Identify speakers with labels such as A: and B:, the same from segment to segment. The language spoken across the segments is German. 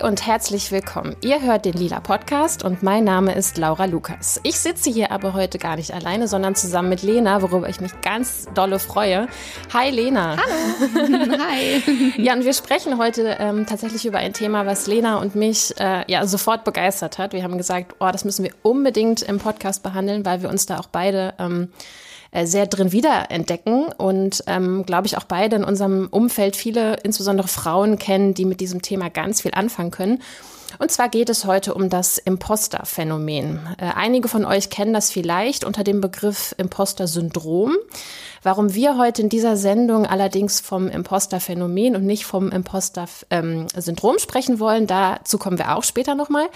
A: Hi und herzlich willkommen. Ihr hört den Lila Podcast und mein Name ist Laura Lukas. Ich sitze hier aber heute gar nicht alleine, sondern zusammen mit Lena, worüber ich mich ganz dolle freue. Hi Lena.
B: Hallo. Hi.
A: Ja, und wir sprechen heute ähm, tatsächlich über ein Thema, was Lena und mich äh, ja sofort begeistert hat. Wir haben gesagt, oh, das müssen wir unbedingt im Podcast behandeln, weil wir uns da auch beide ähm, äh, sehr drin wiederentdecken und ähm, glaube ich auch beide in unserem Umfeld viele, insbesondere Frauen kennen, die mit diesem Thema ganz viel anfangen können. Und zwar geht es heute um das Imposter-Phänomen. Äh, einige von euch kennen das vielleicht unter dem Begriff Imposter-Syndrom. Warum wir heute in dieser Sendung allerdings vom Imposter-Phänomen und nicht vom Imposter-Syndrom ähm, sprechen wollen, dazu kommen wir auch später nochmal.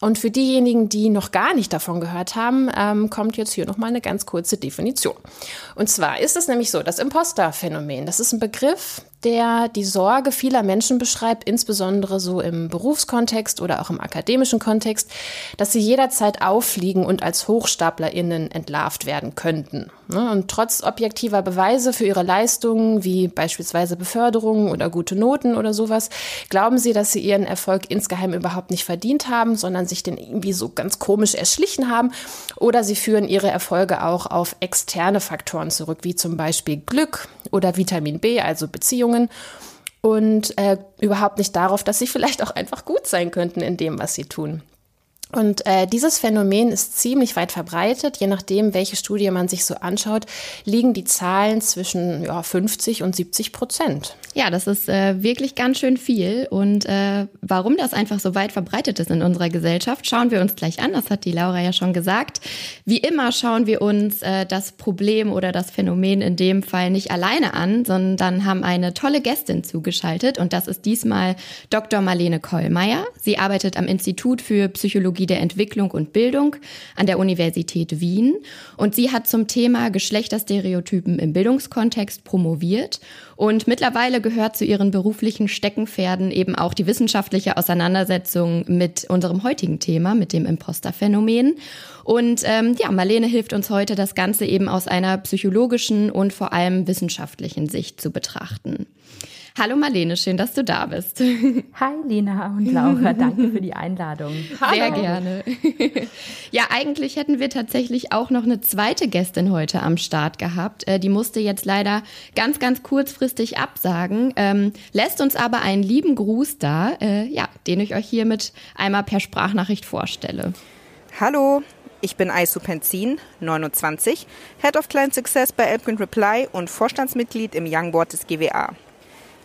A: Und für diejenigen, die noch gar nicht davon gehört haben, ähm, kommt jetzt hier nochmal eine ganz kurze Definition. Und zwar ist es nämlich so, das Imposter-Phänomen, das ist ein Begriff, der die Sorge vieler Menschen beschreibt, insbesondere so im Berufskontext oder auch im akademischen Kontext, dass sie jederzeit auffliegen und als HochstaplerInnen entlarvt werden könnten. Ne? Und trotz objektiver Beweise für ihre Leistungen, wie beispielsweise Beförderungen oder gute Noten oder sowas, glauben sie, dass sie ihren Erfolg insgeheim überhaupt nicht verdient haben, sondern sich den irgendwie so ganz komisch erschlichen haben. Oder sie führen ihre Erfolge auch auf externe Faktoren zurück, wie zum Beispiel Glück oder Vitamin B, also Beziehungen Leistungen und äh, überhaupt nicht darauf, dass sie vielleicht auch einfach gut sein könnten in dem, was sie tun. Und äh, dieses Phänomen ist ziemlich weit verbreitet. Je nachdem, welche Studie man sich so anschaut, liegen die Zahlen zwischen ja, 50 und 70 Prozent.
B: Ja, das ist äh, wirklich ganz schön viel. Und äh, warum das einfach so weit verbreitet ist in unserer Gesellschaft, schauen wir uns gleich an. Das hat die Laura ja schon gesagt. Wie immer schauen wir uns äh, das Problem oder das Phänomen in dem Fall nicht alleine an, sondern haben eine tolle Gästin zugeschaltet. Und das ist diesmal Dr. Marlene Kollmeier. Sie arbeitet am Institut für Psychologie Psychologie der Entwicklung und Bildung an der Universität Wien. Und sie hat zum Thema Geschlechterstereotypen im Bildungskontext promoviert. Und mittlerweile gehört zu ihren beruflichen Steckenpferden eben auch die wissenschaftliche Auseinandersetzung mit unserem heutigen Thema, mit dem Imposterphänomen. Und ähm, ja, Marlene hilft uns heute, das Ganze eben aus einer psychologischen und vor allem wissenschaftlichen Sicht zu betrachten. Hallo Marlene, schön, dass du da bist.
C: Hi Lina und Laura, danke für die Einladung.
B: Hallo. Sehr gerne. Ja, eigentlich hätten wir tatsächlich auch noch eine zweite Gästin heute am Start gehabt. Äh, die musste jetzt leider ganz, ganz kurzfristig absagen, ähm, lässt uns aber einen lieben Gruß da, äh, ja, den ich euch hiermit einmal per Sprachnachricht vorstelle.
D: Hallo, ich bin Aisu Penzin, 29, Head of Client Success bei Elpkin Reply und Vorstandsmitglied im Young Board des GWA.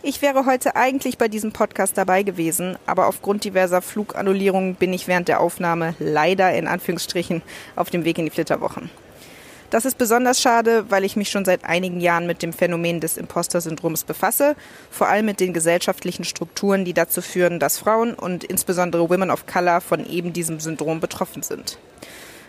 D: Ich wäre heute eigentlich bei diesem Podcast dabei gewesen, aber aufgrund diverser Flugannullierungen bin ich während der Aufnahme leider in Anführungsstrichen auf dem Weg in die Flitterwochen. Das ist besonders schade, weil ich mich schon seit einigen Jahren mit dem Phänomen des Imposter-Syndroms befasse, vor allem mit den gesellschaftlichen Strukturen, die dazu führen, dass Frauen und insbesondere Women of Color von eben diesem Syndrom betroffen sind.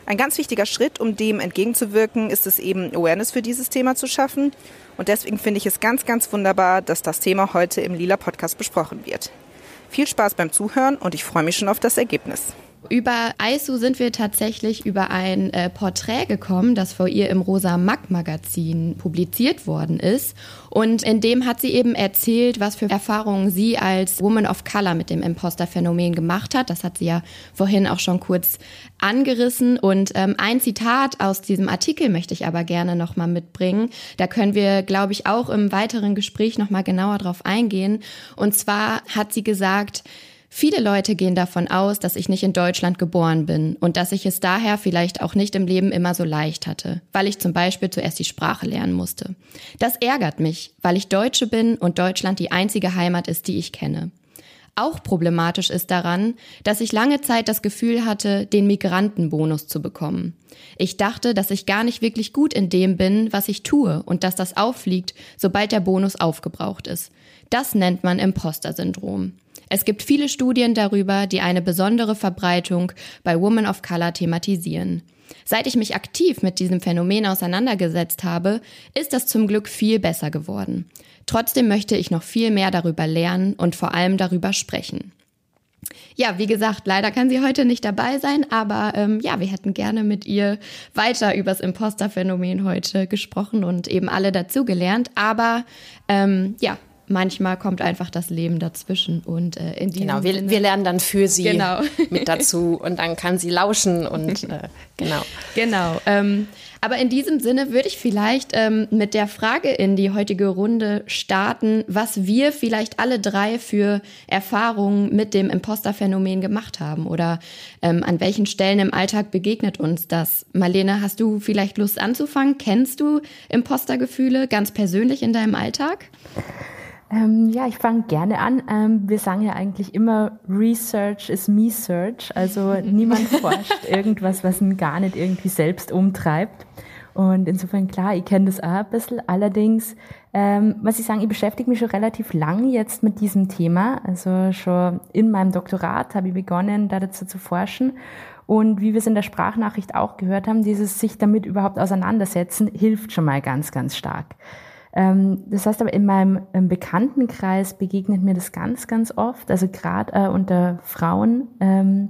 D: Ein ganz wichtiger Schritt, um dem entgegenzuwirken, ist es eben, Awareness für dieses Thema zu schaffen. Und deswegen finde ich es ganz, ganz wunderbar, dass das Thema heute im Lila Podcast besprochen wird. Viel Spaß beim Zuhören und ich freue mich schon auf das Ergebnis.
B: Über Aisu sind wir tatsächlich über ein äh, Porträt gekommen, das vor ihr im Rosa Mack Magazin publiziert worden ist. Und in dem hat sie eben erzählt, was für Erfahrungen sie als Woman of Color mit dem Imposter-Phänomen gemacht hat. Das hat sie ja vorhin auch schon kurz angerissen. Und ähm, ein Zitat aus diesem Artikel möchte ich aber gerne nochmal mitbringen. Da können wir, glaube ich, auch im weiteren Gespräch nochmal genauer drauf eingehen. Und zwar hat sie gesagt, Viele Leute gehen davon aus, dass ich nicht in Deutschland geboren bin und dass ich es daher vielleicht auch nicht im Leben immer so leicht hatte, weil ich zum Beispiel zuerst die Sprache lernen musste. Das ärgert mich, weil ich Deutsche bin und Deutschland die einzige Heimat ist, die ich kenne. Auch problematisch ist daran, dass ich lange Zeit das Gefühl hatte, den Migrantenbonus zu bekommen. Ich dachte, dass ich gar nicht wirklich gut in dem bin, was ich tue und dass das auffliegt, sobald der Bonus aufgebraucht ist. Das nennt man Imposter-Syndrom. Es gibt viele Studien darüber, die eine besondere Verbreitung bei Women of Color thematisieren. Seit ich mich aktiv mit diesem Phänomen auseinandergesetzt habe, ist das zum Glück viel besser geworden. Trotzdem möchte ich noch viel mehr darüber lernen und vor allem darüber sprechen. Ja, wie gesagt, leider kann sie heute nicht dabei sein, aber ähm, ja, wir hätten gerne mit ihr weiter übers Imposter-Phänomen heute gesprochen und eben alle dazugelernt. Aber ähm, ja, manchmal kommt einfach das Leben dazwischen und äh, in diesem
A: Genau, wir, wir lernen dann für sie
B: Genau.
A: mit dazu und dann kann sie lauschen und äh, genau.
B: Genau. Ähm, aber in diesem Sinne würde ich vielleicht ähm, mit der Frage in die heutige Runde starten, was wir vielleicht alle drei für Erfahrungen mit dem Imposter-Phänomen gemacht haben oder ähm, an welchen Stellen im Alltag begegnet uns das. Marlene, hast du vielleicht Lust anzufangen? Kennst du Impostergefühle ganz persönlich in deinem Alltag?
C: Ähm, ja, ich fange gerne an. Ähm, wir sagen ja eigentlich immer, Research is me search. Also niemand forscht irgendwas, was ihn gar nicht irgendwie selbst umtreibt. Und insofern, klar, ich kenne das auch ein bisschen. Allerdings, ähm, was ich sagen, ich beschäftige mich schon relativ lang jetzt mit diesem Thema. Also schon in meinem Doktorat habe ich begonnen, da dazu zu forschen. Und wie wir es in der Sprachnachricht auch gehört haben, dieses sich damit überhaupt auseinandersetzen, hilft schon mal ganz, ganz stark. Ähm, das heißt aber, in meinem ähm, Bekanntenkreis begegnet mir das ganz, ganz oft, also gerade äh, unter Frauen, ähm,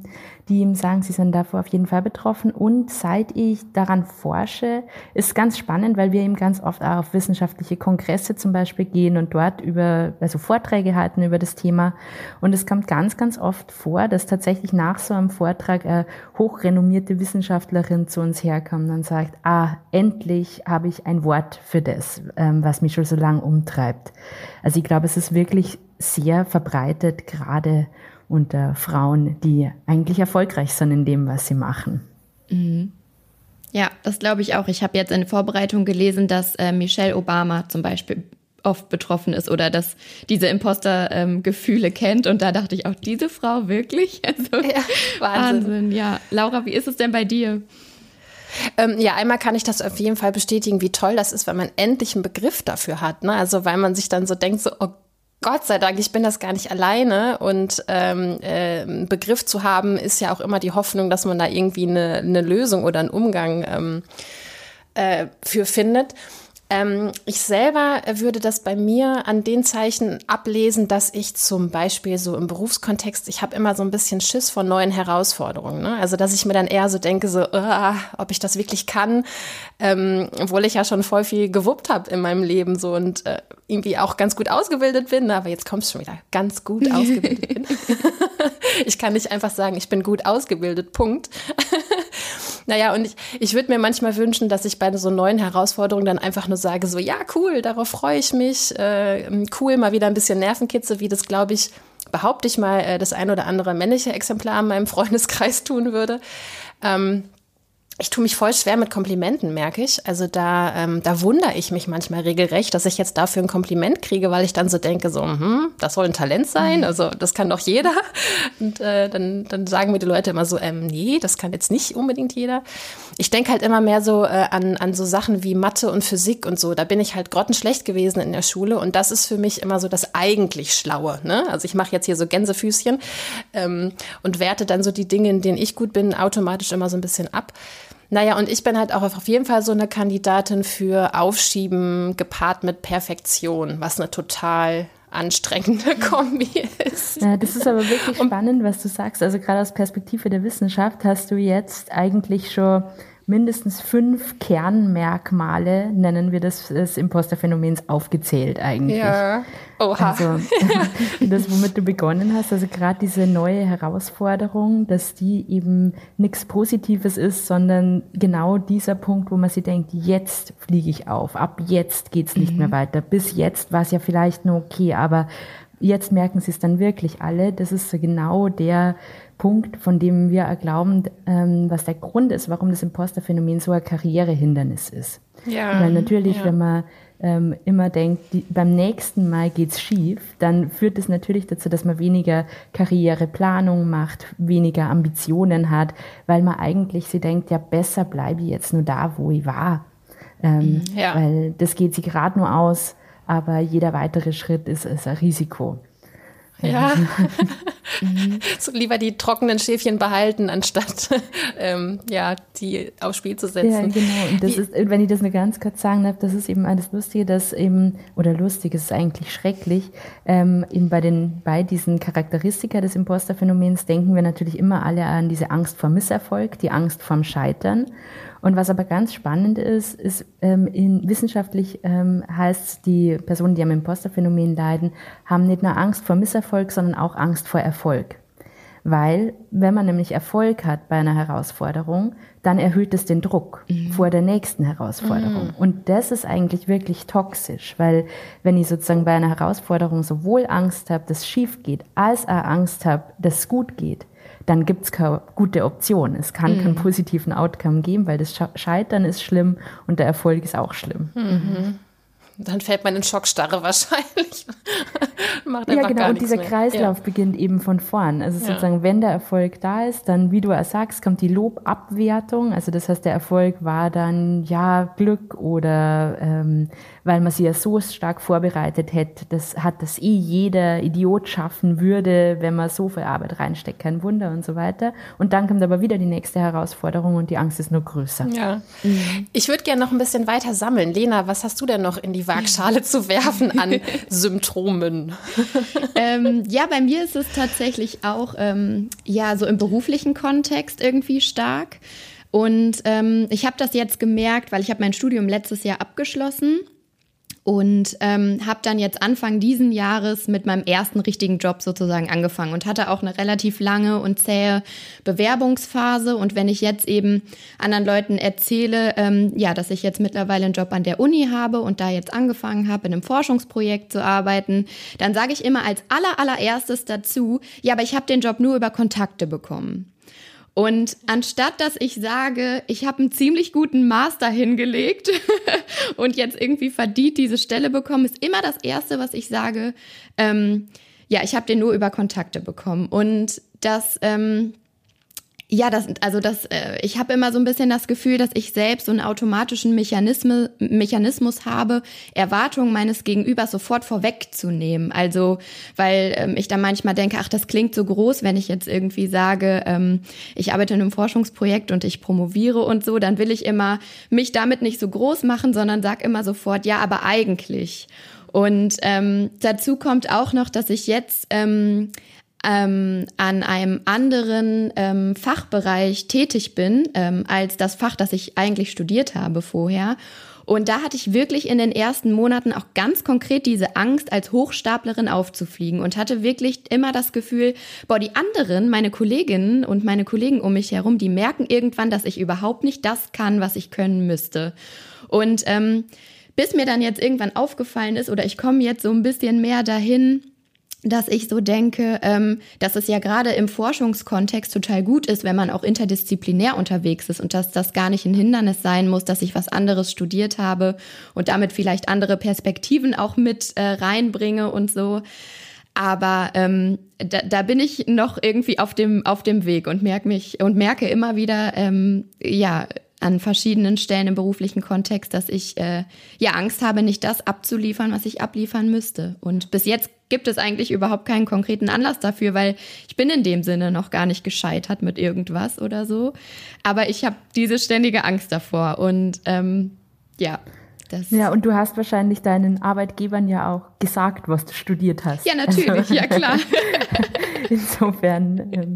C: die ihm sagen, sie sind davor auf jeden Fall betroffen. Und seit ich daran forsche, ist ganz spannend, weil wir eben ganz oft auch auf wissenschaftliche Kongresse zum Beispiel gehen und dort über, also Vorträge halten über das Thema. Und es kommt ganz, ganz oft vor, dass tatsächlich nach so einem Vortrag eine hochrenommierte Wissenschaftlerin zu uns herkommt und sagt, ah, endlich habe ich ein Wort für das, ähm, was mich schon so lange umtreibt. Also ich glaube, es ist wirklich sehr verbreitet, gerade unter Frauen, die eigentlich erfolgreich sind in dem, was sie machen.
B: Mhm. Ja, das glaube ich auch. Ich habe jetzt in Vorbereitung gelesen, dass äh, Michelle Obama zum Beispiel oft betroffen ist oder dass diese Imposter-Gefühle ähm, kennt. Und da dachte ich auch, diese Frau wirklich? Also,
A: Ja, Wahnsinn.
B: Wahnsinn. Ja, Laura, wie ist es denn bei dir?
A: Ähm, ja, einmal kann ich das auf jeden Fall bestätigen, wie toll das ist, wenn man endlich einen Begriff dafür hat. Ne? Also weil man sich dann so denkt, so, oh Gott sei Dank, ich bin das gar nicht alleine. Und ähm, äh, Begriff zu haben, ist ja auch immer die Hoffnung, dass man da irgendwie eine, eine Lösung oder einen Umgang ähm, äh, für findet. Ähm, ich selber würde das bei mir an den Zeichen ablesen, dass ich zum Beispiel so im Berufskontext, ich habe immer so ein bisschen Schiss vor neuen Herausforderungen. Ne? Also dass ich mir dann eher so denke, so, uh, ob ich das wirklich kann, ähm, obwohl ich ja schon voll viel gewuppt habe in meinem Leben so und äh, irgendwie auch ganz gut ausgebildet bin. Aber jetzt kommt es schon wieder, ganz gut ausgebildet bin. ich kann nicht einfach sagen, ich bin gut ausgebildet, Punkt. Naja, und ich, ich würde mir manchmal wünschen, dass ich bei so neuen Herausforderungen dann einfach nur sage, so, ja, cool, darauf freue ich mich, äh, cool, mal wieder ein bisschen Nervenkitze, wie das, glaube ich, behaupte ich mal, äh, das ein oder andere männliche Exemplar in meinem Freundeskreis tun würde. Ähm, ich tue mich voll schwer mit Komplimenten, merke ich. Also da, ähm, da wundere ich mich manchmal regelrecht, dass ich jetzt dafür ein Kompliment kriege, weil ich dann so denke, so, hm, das soll ein Talent sein, also das kann doch jeder. Und äh, dann, dann sagen mir die Leute immer so, ähm, nee, das kann jetzt nicht unbedingt jeder. Ich denke halt immer mehr so äh, an, an so Sachen wie Mathe und Physik und so. Da bin ich halt grottenschlecht gewesen in der Schule und das ist für mich immer so das eigentlich Schlaue. Ne? Also ich mache jetzt hier so Gänsefüßchen ähm, und werte dann so die Dinge, in denen ich gut bin, automatisch immer so ein bisschen ab. Naja, und ich bin halt auch auf jeden Fall so eine Kandidatin für Aufschieben gepaart mit Perfektion, was eine total anstrengende Kombi ist.
C: Ja, das ist aber wirklich spannend, was du sagst. Also gerade aus Perspektive der Wissenschaft hast du jetzt eigentlich schon mindestens fünf Kernmerkmale, nennen wir das, des Imposterphänomens, aufgezählt eigentlich.
A: Ja, oha.
C: Also das, womit du begonnen hast, also gerade diese neue Herausforderung, dass die eben nichts Positives ist, sondern genau dieser Punkt, wo man sich denkt, jetzt fliege ich auf, ab jetzt geht's nicht
B: Mhm.
C: mehr weiter. Bis jetzt war es ja vielleicht nur okay, aber jetzt merken sie es dann wirklich alle. Das ist so genau der Punkt, von dem wir glauben, ähm, was der Grund ist, warum das Imposterphänomen so ein Karrierehindernis ist.
A: Ja,
C: Weil natürlich,
A: ja.
C: wenn man ähm, immer denkt, die, beim nächsten Mal geht's schief, dann führt es natürlich dazu, dass man weniger Karriereplanung macht, weniger Ambitionen hat, weil man eigentlich sie denkt, ja besser bleibe ich jetzt nur da, wo ich war. Ähm,
A: Ja.
C: Weil das geht sich gerade nur aus, aber jeder weitere Schritt ist, ist ein Risiko.
A: Ja. so lieber die trockenen Schäfchen behalten, anstatt ähm, ja, die aufs Spiel zu setzen. Ja,
C: genau. Und das ist, wenn ich das nur ganz kurz sagen darf, das ist eben alles Lustige, dass eben, oder lustig, es ist eigentlich schrecklich, ähm, eben bei den, bei diesen Charakteristika des Imposterphänomens denken wir natürlich immer alle an diese Angst vor Misserfolg, die Angst vorm Scheitern. Und was aber ganz spannend ist, ist ähm, in, wissenschaftlich ähm, heißt, die Personen, die am Imposterphänomen leiden, haben nicht nur Angst vor Misserfolg, sondern auch Angst vor Erfolg. Weil, wenn man nämlich Erfolg hat bei einer Herausforderung, dann erhöht es den Druck mhm. vor der nächsten Herausforderung. Mhm. Und das ist eigentlich wirklich toxisch, weil wenn ich sozusagen bei einer Herausforderung sowohl Angst habe, dass es schief geht, als auch Angst habe, dass es gut geht, dann gibt es keine gute Option. Es kann mhm. keinen positiven Outcome geben, weil das Scheitern ist schlimm und der Erfolg ist auch schlimm.
A: Mhm. Dann fällt man in Schockstarre wahrscheinlich.
C: Macht ja, genau. und dieser mehr. Kreislauf ja. beginnt eben von vorn. Also sozusagen, ja. wenn der Erfolg da ist, dann, wie du sagst, kommt die Lobabwertung. Also das heißt, der Erfolg war dann ja Glück oder ähm, weil man sie ja so stark vorbereitet hätte. Das hat das eh jeder Idiot schaffen würde, wenn man so viel Arbeit reinsteckt. Kein Wunder und so weiter. Und dann kommt aber wieder die nächste Herausforderung und die Angst ist nur größer.
A: Ja. Mhm. Ich würde gerne noch ein bisschen weiter sammeln. Lena, was hast du denn noch in die Waagschale zu werfen an Symptomen?
B: ähm, ja, bei mir ist es tatsächlich auch ähm, ja so im beruflichen Kontext irgendwie stark. Und ähm, ich habe das jetzt gemerkt, weil ich habe mein Studium letztes Jahr abgeschlossen und ähm, habe dann jetzt Anfang diesen Jahres mit meinem ersten richtigen Job sozusagen angefangen und hatte auch eine relativ lange und zähe Bewerbungsphase. Und wenn ich jetzt eben anderen Leuten erzähle, ähm, ja, dass ich jetzt mittlerweile einen Job an der Uni habe und da jetzt angefangen habe, in einem Forschungsprojekt zu arbeiten, dann sage ich immer als aller allererstes dazu, ja, aber ich habe den Job nur über Kontakte bekommen. Und anstatt dass ich sage, ich habe einen ziemlich guten Master hingelegt und jetzt irgendwie verdient diese Stelle bekommen, ist immer das Erste, was ich sage, ähm, ja, ich habe den nur über Kontakte bekommen. Und das ähm, ja, das, also das, äh, ich habe immer so ein bisschen das Gefühl, dass ich selbst so einen automatischen Mechanismus, Mechanismus habe, Erwartungen meines Gegenübers sofort vorwegzunehmen. Also, weil ähm, ich dann manchmal denke, ach, das klingt so groß, wenn ich jetzt irgendwie sage, ähm, ich arbeite in einem Forschungsprojekt und ich promoviere und so, dann will ich immer mich damit nicht so groß machen, sondern sag immer sofort, ja, aber eigentlich. Und ähm, dazu kommt auch noch, dass ich jetzt ähm, ähm, an einem anderen ähm, Fachbereich tätig bin, ähm, als das Fach, das ich eigentlich studiert habe vorher. Und da hatte ich wirklich in den ersten Monaten auch ganz konkret diese Angst, als Hochstaplerin aufzufliegen und hatte wirklich immer das Gefühl, boah, die anderen, meine Kolleginnen und meine Kollegen um mich herum, die merken irgendwann, dass ich überhaupt nicht das kann, was ich können müsste. Und ähm, bis mir dann jetzt irgendwann aufgefallen ist oder ich komme jetzt so ein bisschen mehr dahin, dass ich so denke, ähm, dass es ja gerade im Forschungskontext total gut ist, wenn man auch interdisziplinär unterwegs ist und dass das gar nicht ein Hindernis sein muss, dass ich was anderes studiert habe und damit vielleicht andere Perspektiven auch mit äh, reinbringe und so. Aber ähm, da, da bin ich noch irgendwie auf dem auf dem Weg und merke mich und merke immer wieder, ähm, ja, an verschiedenen Stellen im beruflichen Kontext, dass ich äh, ja Angst habe, nicht das abzuliefern, was ich abliefern müsste. Und bis jetzt gibt es eigentlich überhaupt keinen konkreten Anlass dafür, weil ich bin in dem Sinne noch gar nicht gescheitert mit irgendwas oder so. Aber ich habe diese ständige Angst davor und ähm, ja.
C: Das ja, und du hast wahrscheinlich deinen Arbeitgebern ja auch gesagt, was du studiert hast.
B: Ja, natürlich, also, ja klar.
C: Insofern, ähm,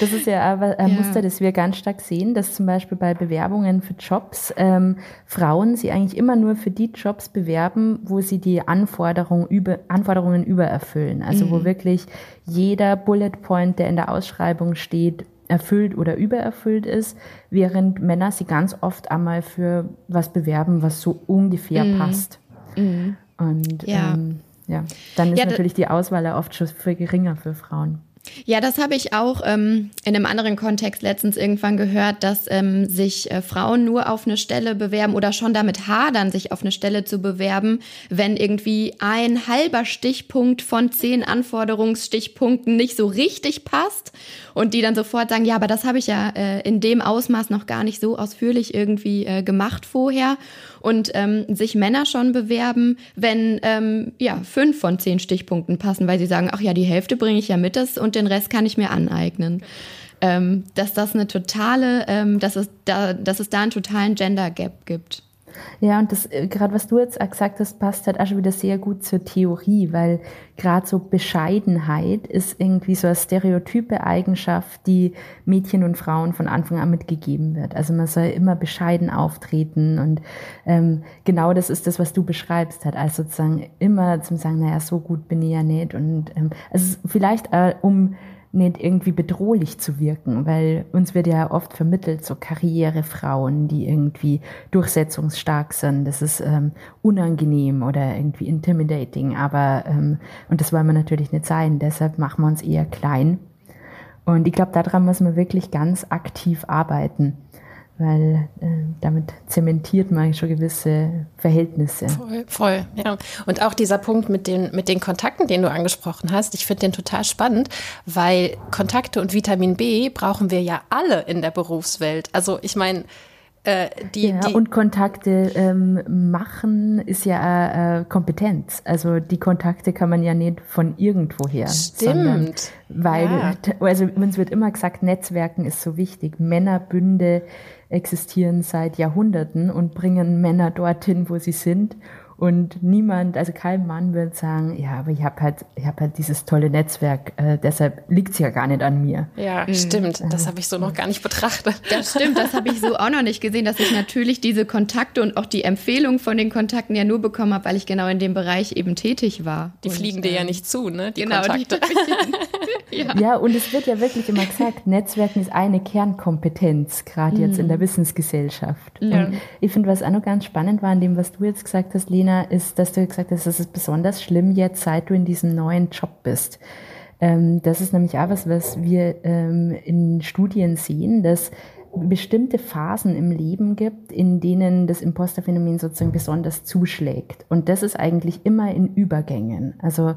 C: das ist ja aber ein ja. Muster, das wir ganz stark sehen, dass zum Beispiel bei Bewerbungen für Jobs ähm, Frauen sie eigentlich immer nur für die Jobs bewerben, wo sie die Anforderungen, über, Anforderungen übererfüllen. Also mhm. wo wirklich jeder Bullet Point, der in der Ausschreibung steht, erfüllt oder übererfüllt ist, während Männer sie ganz oft einmal für was bewerben, was so ungefähr mm. passt. Mm. Und ja. Ähm, ja, dann ist ja, natürlich die Auswahl ja oft schon viel geringer für Frauen.
B: Ja, das habe ich auch ähm, in einem anderen Kontext letztens irgendwann gehört, dass ähm, sich äh, Frauen nur auf eine Stelle bewerben oder schon damit hadern, sich auf eine Stelle zu bewerben, wenn irgendwie ein halber Stichpunkt von zehn Anforderungsstichpunkten nicht so richtig passt und die dann sofort sagen, ja, aber das habe ich ja äh, in dem Ausmaß noch gar nicht so ausführlich irgendwie äh, gemacht vorher. Und ähm, sich Männer schon bewerben, wenn ähm, ja fünf von zehn Stichpunkten passen, weil sie sagen, ach ja, die Hälfte bringe ich ja mit das und den Rest kann ich mir aneignen. Ähm, dass das eine totale, ähm, dass es da, dass es da einen totalen Gender Gap gibt.
C: Ja, und das, äh, gerade was du jetzt gesagt hast, passt halt auch schon wieder sehr gut zur Theorie, weil gerade so Bescheidenheit ist irgendwie so eine stereotype Eigenschaft, die Mädchen und Frauen von Anfang an mitgegeben wird. Also man soll immer bescheiden auftreten und ähm, genau das ist das, was du beschreibst hat. Also sozusagen immer zum sagen, naja, so gut bin ich ja nicht. Und ähm, also vielleicht äh, um nicht irgendwie bedrohlich zu wirken, weil uns wird ja oft vermittelt, so Karrierefrauen, die irgendwie durchsetzungsstark sind, das ist ähm, unangenehm oder irgendwie intimidating, aber, ähm, und das wollen wir natürlich nicht sein, deshalb machen wir uns eher klein. Und ich glaube, daran muss man wirklich ganz aktiv arbeiten weil äh, damit zementiert man schon gewisse Verhältnisse.
A: Voll, voll, ja. Und auch dieser Punkt mit den, mit den Kontakten, den du angesprochen hast, ich finde den total spannend, weil Kontakte und Vitamin B brauchen wir ja alle in der Berufswelt. Also ich meine, äh, die,
C: ja,
A: die
C: und Kontakte ähm, machen ist ja äh, Kompetenz. Also die Kontakte kann man ja nicht von irgendwoher.
A: Stimmt.
C: Weil, ja. also uns wird immer gesagt, Netzwerken ist so wichtig. Männerbünde existieren seit Jahrhunderten und bringen Männer dorthin, wo sie sind. Und niemand, also kein Mann wird sagen, ja, aber ich habe halt, ich habe halt dieses tolle Netzwerk, äh, deshalb liegt es ja gar nicht an mir.
A: Ja, mhm. stimmt. Das habe ich so noch gar nicht betrachtet.
B: Das stimmt, das habe ich so auch noch nicht gesehen, dass ich natürlich diese Kontakte und auch die Empfehlung von den Kontakten ja nur bekommen habe, weil ich genau in dem Bereich eben tätig war.
A: Die und, fliegen dir ja ähm, nicht zu, ne? Die genau, Kontakte.
C: Die ja. ja, und es wird ja wirklich immer gesagt, Netzwerken ist eine Kernkompetenz, gerade mhm. jetzt in der mhm. Wissensgesellschaft. Ja. Und ich finde, was auch noch ganz spannend war an dem, was du jetzt gesagt hast, Lena, Lena, ist, dass du gesagt hast, es ist besonders schlimm jetzt, seit du in diesem neuen Job bist. Ähm, das ist nämlich auch was, was wir ähm, in Studien sehen, dass bestimmte Phasen im Leben gibt, in denen das Imposterphänomen sozusagen besonders zuschlägt. Und das ist eigentlich immer in Übergängen. Also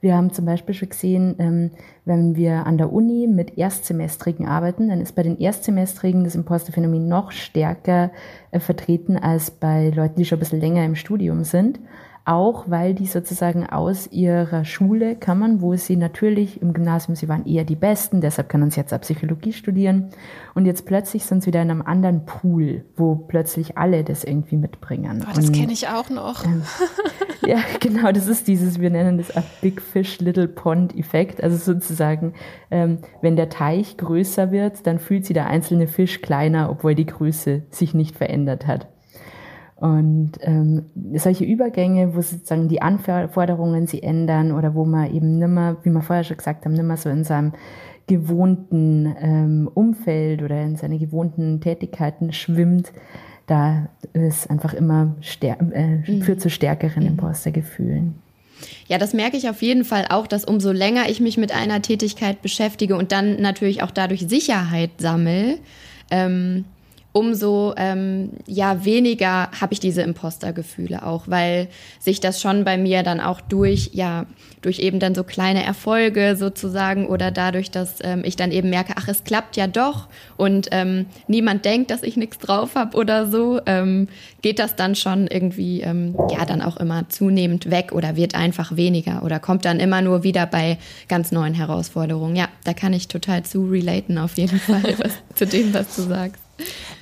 C: wir haben zum Beispiel schon gesehen, ähm, wenn wir an der Uni mit Erstsemestrigen arbeiten, dann ist bei den Erstsemestrigen das Imposterphänomen noch stärker äh, vertreten als bei Leuten, die schon ein bisschen länger im Studium sind auch weil die sozusagen aus ihrer Schule kamen, wo sie natürlich im Gymnasium, sie waren eher die Besten, deshalb können sie jetzt auch Psychologie studieren. Und jetzt plötzlich sind sie wieder in einem anderen Pool, wo plötzlich alle das irgendwie mitbringen.
A: Oh, das kenne ich auch noch.
C: Ähm, ja, genau, das ist dieses, wir nennen das a Big Fish Little Pond Effekt. Also sozusagen, ähm, wenn der Teich größer wird, dann fühlt sich der einzelne Fisch kleiner, obwohl die Größe sich nicht verändert hat. Und ähm, solche Übergänge, wo sozusagen die Anforderungen sie ändern oder wo man eben nimmer, wie wir vorher schon gesagt haben, nimmer so in seinem gewohnten ähm, Umfeld oder in seine gewohnten Tätigkeiten schwimmt, da ist einfach immer äh, mhm. führt zu stärkeren mhm. Impostergefühlen.
B: Ja, das merke ich auf jeden Fall auch, dass umso länger ich mich mit einer Tätigkeit beschäftige und dann natürlich auch dadurch Sicherheit sammle, ähm, umso ähm, ja weniger habe ich diese Impostergefühle auch, weil sich das schon bei mir dann auch durch ja durch eben dann so kleine Erfolge sozusagen oder dadurch, dass ähm, ich dann eben merke, ach es klappt ja doch und ähm, niemand denkt, dass ich nichts drauf habe oder so, ähm, geht das dann schon irgendwie ähm, ja dann auch immer zunehmend weg oder wird einfach weniger oder kommt dann immer nur wieder bei ganz neuen Herausforderungen. Ja, da kann ich total zu relaten auf jeden Fall was, zu dem, was du sagst.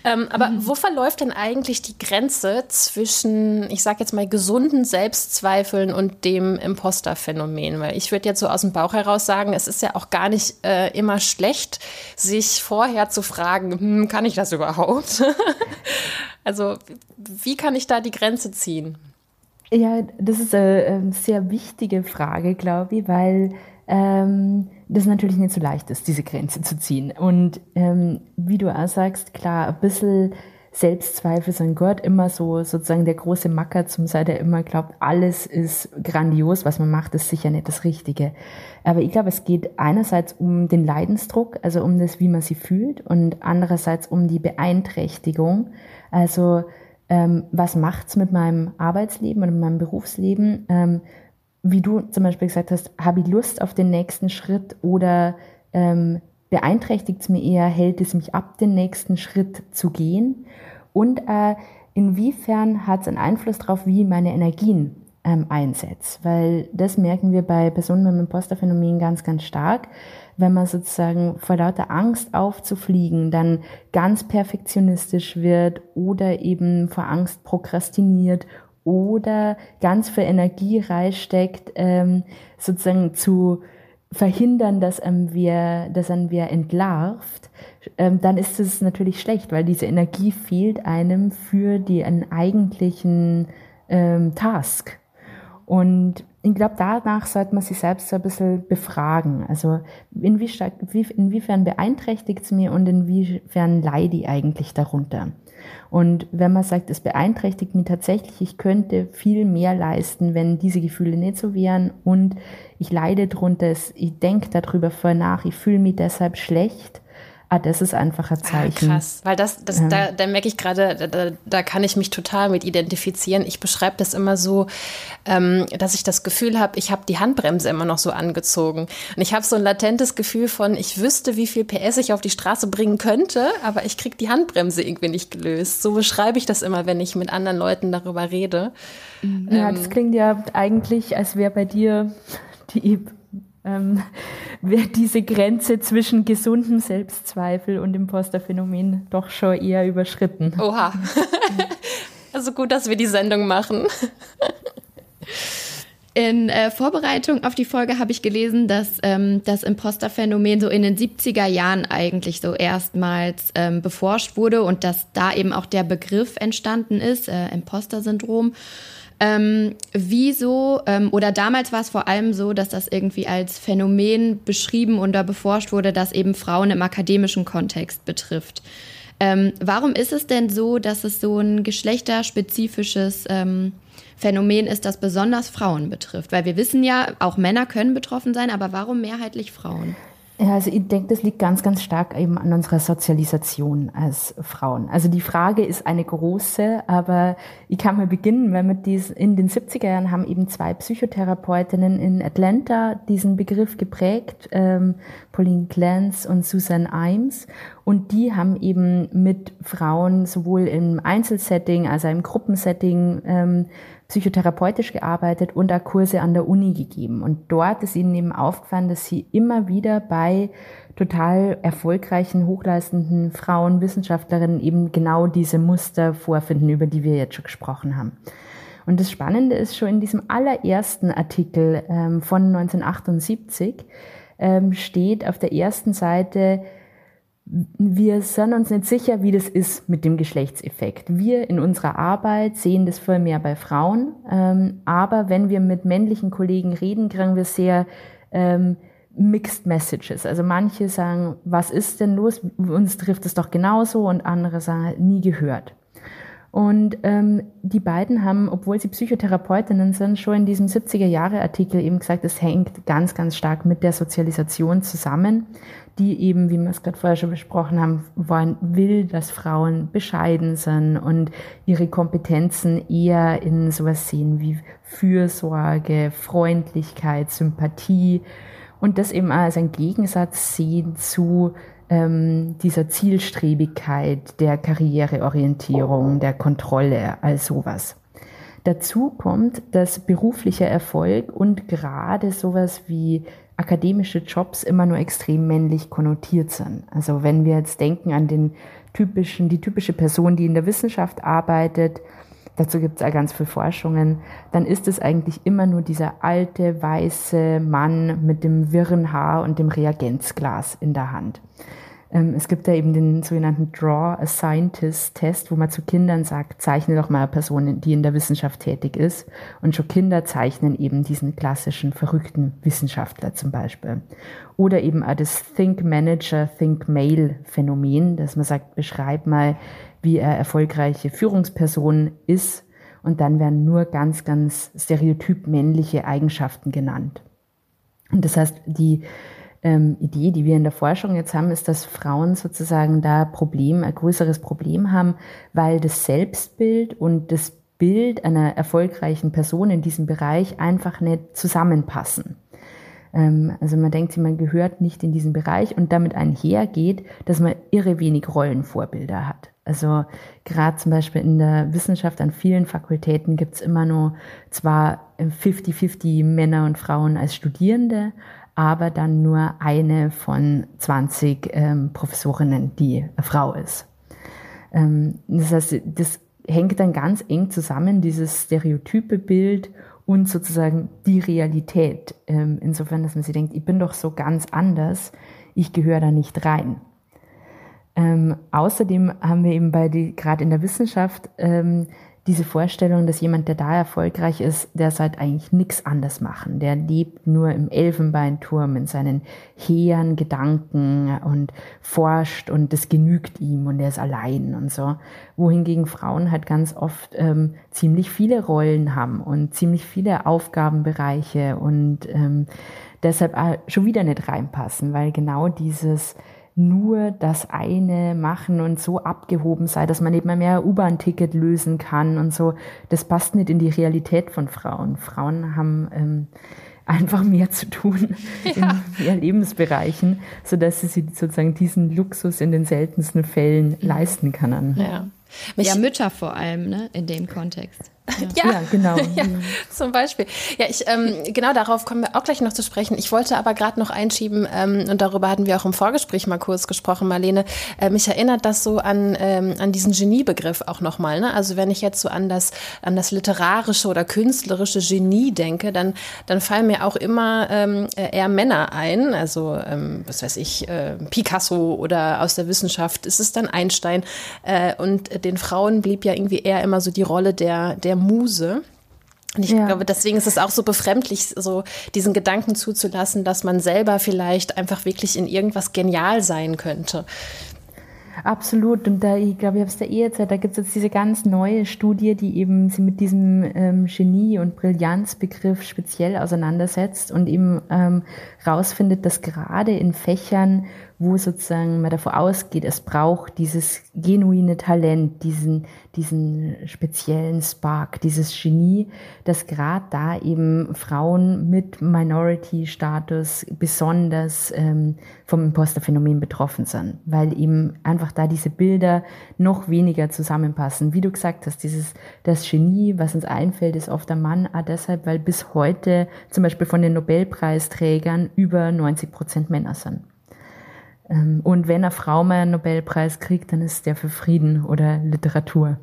A: Ähm, aber mhm. wo verläuft denn eigentlich die Grenze zwischen, ich sage jetzt mal, gesunden Selbstzweifeln und dem Imposterphänomen? Weil ich würde jetzt so aus dem Bauch heraus sagen, es ist ja auch gar nicht äh, immer schlecht, sich vorher zu fragen, hm, kann ich das überhaupt? also wie kann ich da die Grenze ziehen?
C: Ja, das ist eine sehr wichtige Frage, glaube ich, weil ähm, das natürlich nicht so leicht ist, diese Grenze zu ziehen. Und ähm, wie du auch sagst, klar, ein bisschen Selbstzweifel sind Gott immer so sozusagen der große Macker zum Sein, der immer glaubt, alles ist grandios, was man macht, ist sicher nicht das Richtige. Aber ich glaube, es geht einerseits um den Leidensdruck, also um das, wie man sich fühlt, und andererseits um die Beeinträchtigung. Also ähm, was macht's mit meinem Arbeitsleben und meinem Berufsleben? Ähm, wie du zum Beispiel gesagt hast, habe ich Lust auf den nächsten Schritt oder ähm, beeinträchtigt es mir eher, hält es mich ab, den nächsten Schritt zu gehen? Und äh, inwiefern hat es einen Einfluss darauf, wie meine Energien ähm, einsetze? Weil das merken wir bei Personen mit dem Imposterphänomen ganz, ganz stark. Wenn man sozusagen vor lauter Angst aufzufliegen, dann ganz perfektionistisch wird oder eben vor Angst prokrastiniert oder ganz viel Energie reinsteckt, ähm, sozusagen zu verhindern, dass ähm, wir, dass an wir entlarvt, ähm, dann ist es natürlich schlecht, weil diese Energie fehlt einem für den eigentlichen ähm, Task. Und ich glaube, danach sollte man sich selbst so ein bisschen befragen. Also inwiefern beeinträchtigt es mir und inwiefern leide ich eigentlich darunter? Und wenn man sagt, es beeinträchtigt mich tatsächlich, ich könnte viel mehr leisten, wenn diese Gefühle nicht so wären. Und ich leide darunter, ich denke darüber vor nach, ich fühle mich deshalb schlecht, ah, das ist einfach ein ah, Zeichen.
A: Ah, krass, weil das, das ja. da, da merke ich gerade, da, da kann ich mich total mit identifizieren. Ich beschreibe das immer so, ähm, dass ich das Gefühl habe, ich habe die Handbremse immer noch so angezogen. Und ich habe so ein latentes Gefühl von, ich wüsste, wie viel PS ich auf die Straße bringen könnte, aber ich kriege die Handbremse irgendwie nicht gelöst. So beschreibe ich das immer, wenn ich mit anderen Leuten darüber rede.
C: Ja, ähm, das klingt ja eigentlich, als wäre bei dir die ähm, wäre diese Grenze zwischen gesundem Selbstzweifel und Imposterphänomen doch schon eher überschritten.
A: Oha. also gut, dass wir die Sendung machen.
B: In äh, Vorbereitung auf die Folge habe ich gelesen, dass ähm, das Imposterphänomen so in den 70er Jahren eigentlich so erstmals ähm, beforscht wurde und dass da eben auch der Begriff entstanden ist, äh, Imposter-Syndrom. Ähm, wieso, ähm, oder damals war es vor allem so, dass das irgendwie als Phänomen beschrieben oder beforscht wurde, das eben Frauen im akademischen Kontext betrifft. Ähm, warum ist es denn so, dass es so ein geschlechterspezifisches ähm, Phänomen ist, das besonders Frauen betrifft? Weil wir wissen ja, auch Männer können betroffen sein, aber warum mehrheitlich Frauen?
C: Ja, also ich denke, das liegt ganz, ganz stark eben an unserer Sozialisation als Frauen. Also die Frage ist eine große, aber ich kann mal beginnen, weil mit dies, in den 70er Jahren haben eben zwei Psychotherapeutinnen in Atlanta diesen Begriff geprägt, ähm, Pauline Clance und Susan Imes. Und die haben eben mit Frauen sowohl im Einzelsetting, also im Gruppensetting, ähm, psychotherapeutisch gearbeitet und auch Kurse an der Uni gegeben. Und dort ist ihnen eben aufgefallen, dass sie immer wieder bei total erfolgreichen, hochleistenden Frauen, Wissenschaftlerinnen eben genau diese Muster vorfinden, über die wir jetzt schon gesprochen haben. Und das Spannende ist schon in diesem allerersten Artikel ähm, von 1978 ähm, steht auf der ersten Seite, wir sind uns nicht sicher, wie das ist mit dem Geschlechtseffekt. Wir in unserer Arbeit sehen das viel mehr bei Frauen, ähm, aber wenn wir mit männlichen Kollegen reden, kriegen wir sehr ähm, mixed messages. Also manche sagen, was ist denn los? Uns trifft es doch genauso und andere sagen, nie gehört. Und ähm, die beiden haben, obwohl sie Psychotherapeutinnen sind, schon in diesem 70er-Jahre-Artikel eben gesagt, es hängt ganz, ganz stark mit der Sozialisation zusammen die eben, wie wir es gerade vorher schon besprochen haben, wollen, will, dass Frauen bescheiden sind und ihre Kompetenzen eher in sowas sehen wie Fürsorge, Freundlichkeit, Sympathie und das eben als ein Gegensatz sehen zu ähm, dieser Zielstrebigkeit, der Karriereorientierung, der Kontrolle, all sowas. Dazu kommt, dass beruflicher Erfolg und gerade sowas wie akademische Jobs immer nur extrem männlich konnotiert sind. Also wenn wir jetzt denken an den typischen, die typische Person, die in der Wissenschaft arbeitet, dazu gibt es ja ganz viele Forschungen, dann ist es eigentlich immer nur dieser alte, weiße Mann mit dem wirren Haar und dem Reagenzglas in der Hand. Ähm, es gibt da eben den sogenannten Draw a Scientist Test, wo man zu Kindern sagt, zeichne doch mal eine Person, die in der Wissenschaft tätig ist. Und schon Kinder zeichnen eben diesen klassischen verrückten Wissenschaftler zum Beispiel. Oder eben auch das Think Manager, Think Male Phänomen, dass man sagt, beschreib mal, wie eine erfolgreiche Führungsperson ist. Und dann werden nur ganz, ganz stereotyp männliche Eigenschaften genannt. Und das heißt, die ähm, Idee, die wir in der Forschung jetzt haben, ist, dass Frauen sozusagen da Problem, ein größeres Problem haben, weil das Selbstbild und das Bild einer erfolgreichen Person in diesem Bereich einfach nicht zusammenpassen. Ähm, also man denkt man gehört nicht in diesen Bereich und damit einhergeht, dass man irre wenig Rollenvorbilder hat. Also gerade zum Beispiel in der Wissenschaft an vielen Fakultäten gibt es immer nur zwar 50-50 Männer und Frauen als Studierende, aber dann nur eine von 20 ähm, Professorinnen, die Frau ist. Ähm, das heißt, das hängt dann ganz eng zusammen, dieses stereotype Bild und sozusagen die Realität. Ähm, insofern, dass man sich denkt, ich bin doch so ganz anders, ich gehöre da nicht rein. Ähm, außerdem haben wir eben bei die, gerade in der Wissenschaft ähm, diese Vorstellung, dass jemand, der da erfolgreich ist, der sollte eigentlich nichts anders machen. Der lebt nur im Elfenbeinturm in seinen hehren Gedanken und forscht und das genügt ihm und er ist allein und so. Wohingegen Frauen halt ganz oft ähm, ziemlich viele Rollen haben und ziemlich viele Aufgabenbereiche und ähm, deshalb schon wieder nicht reinpassen, weil genau dieses nur das eine machen und so abgehoben sei, dass man eben mehr U-Bahn-Ticket lösen kann und so. Das passt nicht in die Realität von Frauen. Frauen haben ähm, einfach mehr zu tun ja. in ihren Lebensbereichen, sodass sie sich sozusagen diesen Luxus in den seltensten Fällen mhm. leisten können.
B: Ja. ja, Mütter vor allem, ne, in dem Kontext.
A: Ja, ja genau. ja, zum Beispiel. Ja, ich, ähm, genau darauf kommen wir auch gleich noch zu sprechen. Ich wollte aber gerade noch einschieben, ähm, und darüber hatten wir auch im Vorgespräch mal kurz gesprochen, Marlene. Äh, mich erinnert das so an, ähm, an diesen Geniebegriff auch nochmal. Ne? Also wenn ich jetzt so an das, an das literarische oder künstlerische Genie denke, dann, dann fallen mir auch immer ähm, eher Männer ein. Also, ähm, was weiß ich, äh, Picasso oder aus der Wissenschaft ist es dann Einstein. Äh, und den Frauen blieb ja irgendwie eher immer so die Rolle der, der der Muse. Und ich ja. glaube, deswegen ist es auch so befremdlich, so diesen Gedanken zuzulassen, dass man selber vielleicht einfach wirklich in irgendwas genial sein könnte.
C: Absolut. Und da, ich glaube, ich habe es da eh erzählt, da gibt es jetzt diese ganz neue Studie, die eben sich mit diesem ähm, Genie- und Brillanzbegriff speziell auseinandersetzt und eben ähm, rausfindet, dass gerade in Fächern, wo sozusagen man davor ausgeht, es braucht dieses genuine Talent, diesen, diesen speziellen Spark, dieses Genie, dass gerade da eben Frauen mit Minority-Status besonders ähm, vom Imposter-Phänomen betroffen sind, weil eben einfach da diese Bilder noch weniger zusammenpassen. Wie du gesagt hast, dieses, das Genie, was uns einfällt, ist oft der Mann, auch deshalb, weil bis heute zum Beispiel von den Nobelpreisträgern über 90 Prozent Männer sind. Ähm, und wenn eine Frau mal einen Nobelpreis kriegt, dann ist der für Frieden oder Literatur.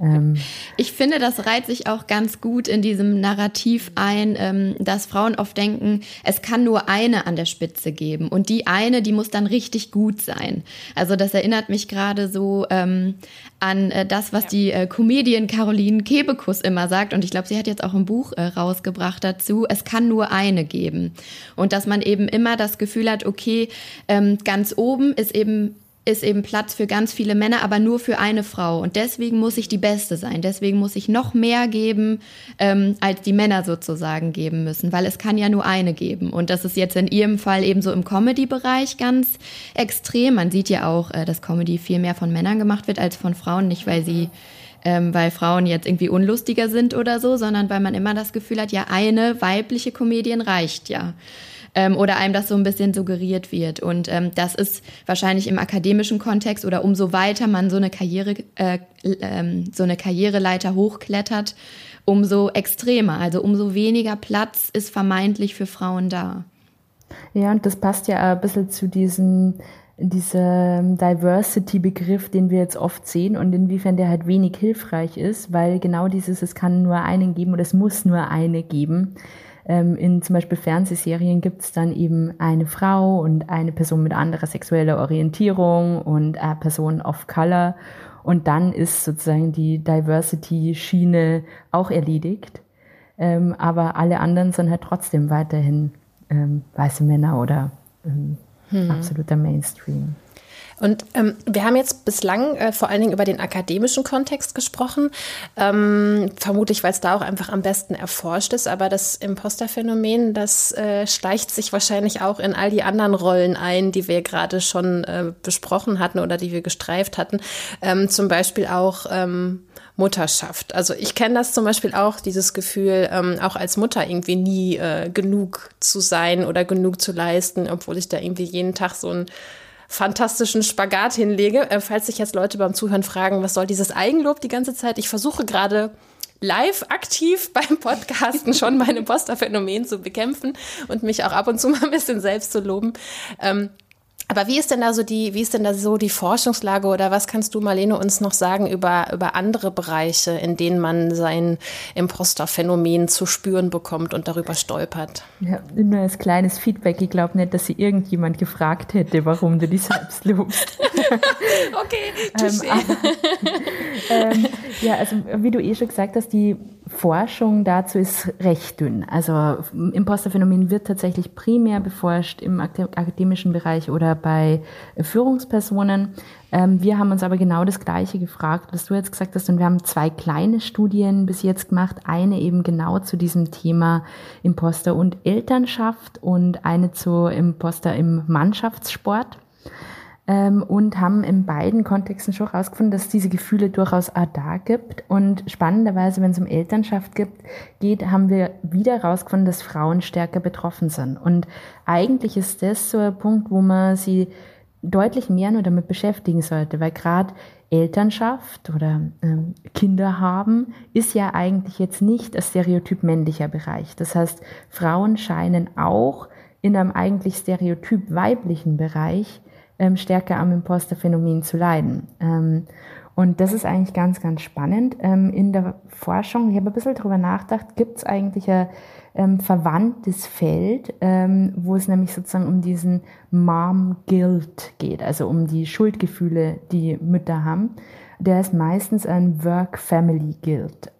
B: Ähm. Ich finde, das reiht sich auch ganz gut in diesem Narrativ ein, ähm, dass Frauen oft denken, es kann nur eine an der Spitze geben und die eine, die muss dann richtig gut sein. Also das erinnert mich gerade so ähm, an äh, das, was ja. die äh, Comedian Caroline Kebekus immer sagt und ich glaube, sie hat jetzt auch ein Buch äh, rausgebracht dazu, es kann nur eine geben und dass man eben immer das Gefühl hat, okay, ähm, ganz oben ist eben ist eben Platz für ganz viele Männer, aber nur für eine Frau. Und deswegen muss ich die Beste sein. Deswegen muss ich noch mehr geben, ähm, als die Männer sozusagen geben müssen, weil es kann ja nur eine geben. Und das ist jetzt in ihrem Fall eben so im Comedy-Bereich ganz extrem. Man sieht ja auch, äh, dass Comedy viel mehr von Männern gemacht wird als von Frauen, nicht weil sie ähm, weil Frauen jetzt irgendwie unlustiger sind oder so, sondern weil man immer das Gefühl hat, ja, eine weibliche Comedian reicht ja ähm, oder einem das so ein bisschen suggeriert wird. Und ähm, das ist wahrscheinlich im akademischen Kontext oder umso weiter man so eine Karriere, äh, äh, so eine Karriereleiter hochklettert, umso extremer, also umso weniger Platz ist vermeintlich für Frauen da.
C: Ja, und das passt ja ein bisschen zu diesem dieser Diversity-Begriff, den wir jetzt oft sehen und inwiefern der halt wenig hilfreich ist, weil genau dieses, es kann nur einen geben oder es muss nur eine geben, ähm, in zum Beispiel Fernsehserien gibt es dann eben eine Frau und eine Person mit anderer sexueller Orientierung und eine Person of Color. Und dann ist sozusagen die Diversity-Schiene auch erledigt. Ähm, aber alle anderen sind halt trotzdem weiterhin ähm, weiße Männer oder ähm, hm. absoluter Mainstream.
A: Und ähm, wir haben jetzt bislang äh, vor allen Dingen über den akademischen Kontext gesprochen, ähm, vermutlich weil es da auch einfach am besten erforscht ist. Aber das Imposterphänomen, das äh, schleicht sich wahrscheinlich auch in all die anderen Rollen ein, die wir gerade schon äh, besprochen hatten oder die wir gestreift hatten. Ähm, zum Beispiel auch ähm, Mutterschaft. Also ich kenne das zum Beispiel auch, dieses Gefühl, ähm, auch als Mutter irgendwie nie äh, genug zu sein oder genug zu leisten, obwohl ich da irgendwie jeden Tag so ein fantastischen Spagat hinlege. Äh, falls sich jetzt Leute beim Zuhören fragen, was soll dieses Eigenlob die ganze Zeit? Ich versuche gerade live aktiv beim Podcasten schon mein Imposterphänomen zu bekämpfen und mich auch ab und zu mal ein bisschen selbst zu loben. Ähm, aber wie ist denn da so die, wie ist denn da so die Forschungslage oder was kannst du, Marlene, uns noch sagen über, über andere Bereiche, in denen man sein Imposterphänomen zu spüren bekommt und darüber stolpert?
C: Ja, nur als kleines Feedback. Ich glaube nicht, dass sie irgendjemand gefragt hätte, warum du dich selbst lobst.
A: okay,
C: ähm, ähm, ja, also wie du eh schon gesagt hast, die Forschung dazu ist recht dünn. Also Imposterphänomen wird tatsächlich primär beforscht im akademischen Bereich oder bei Führungspersonen. Ähm, wir haben uns aber genau das Gleiche gefragt, was du jetzt gesagt hast. Und wir haben zwei kleine Studien bis jetzt gemacht. Eine eben genau zu diesem Thema Imposter und Elternschaft und eine zu Imposter im Mannschaftssport ähm, und haben in beiden Kontexten schon herausgefunden, dass es diese Gefühle durchaus auch da gibt. Und spannenderweise, wenn es um Elternschaft gibt, geht, haben wir wieder herausgefunden, dass Frauen stärker betroffen sind. Und eigentlich ist das so ein Punkt, wo man sie deutlich mehr nur damit beschäftigen sollte, weil gerade Elternschaft oder ähm, Kinder haben ist ja eigentlich jetzt nicht ein stereotyp männlicher Bereich. Das heißt, Frauen scheinen auch in einem eigentlich stereotyp weiblichen Bereich ähm, stärker am Imposterphänomen zu leiden. Ähm, und das ist eigentlich ganz, ganz spannend. Ähm, in der Forschung, ich habe ein bisschen darüber nachgedacht, gibt es eigentlich ein ähm, verwandtes Feld, ähm, wo es nämlich sozusagen um diesen Mom-Guilt geht, also um die Schuldgefühle, die Mütter haben. Der ist meistens ein Work-Family-Guilt.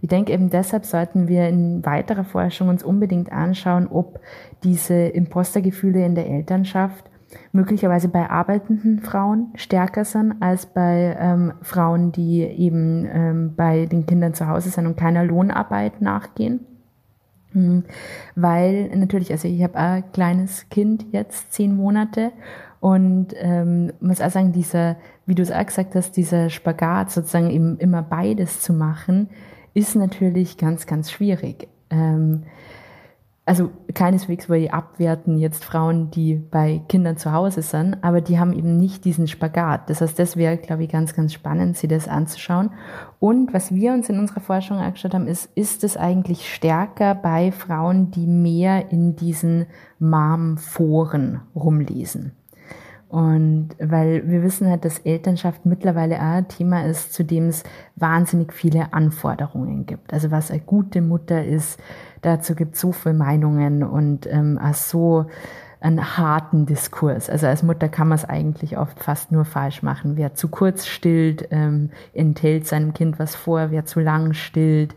C: Ich denke eben deshalb sollten wir in weiterer Forschung uns unbedingt anschauen, ob diese Impostergefühle in der Elternschaft möglicherweise bei arbeitenden Frauen stärker sind als bei ähm, Frauen, die eben ähm, bei den Kindern zu Hause sind und keiner Lohnarbeit nachgehen. Mhm. Weil natürlich, also ich habe ein kleines Kind jetzt, zehn Monate, und ähm, muss auch sagen, dieser, wie du es auch gesagt hast, dieser Spagat, sozusagen eben immer beides zu machen, ist natürlich ganz, ganz schwierig. Ähm, also keineswegs will ich abwerten jetzt Frauen, die bei Kindern zu Hause sind, aber die haben eben nicht diesen Spagat. Das heißt, das wäre, glaube ich, ganz, ganz spannend, sie das anzuschauen. Und was wir uns in unserer Forschung angeschaut haben, ist, ist es eigentlich stärker bei Frauen, die mehr in diesen Mom-Foren rumlesen? Und weil wir wissen halt, dass Elternschaft mittlerweile auch ein Thema ist, zu dem es wahnsinnig viele Anforderungen gibt. Also was eine gute Mutter ist, dazu gibt es so viele Meinungen und ähm, auch so einen harten Diskurs. Also als Mutter kann man es eigentlich oft fast nur falsch machen. Wer zu kurz stillt, ähm, enthält seinem Kind was vor. Wer zu lang stillt,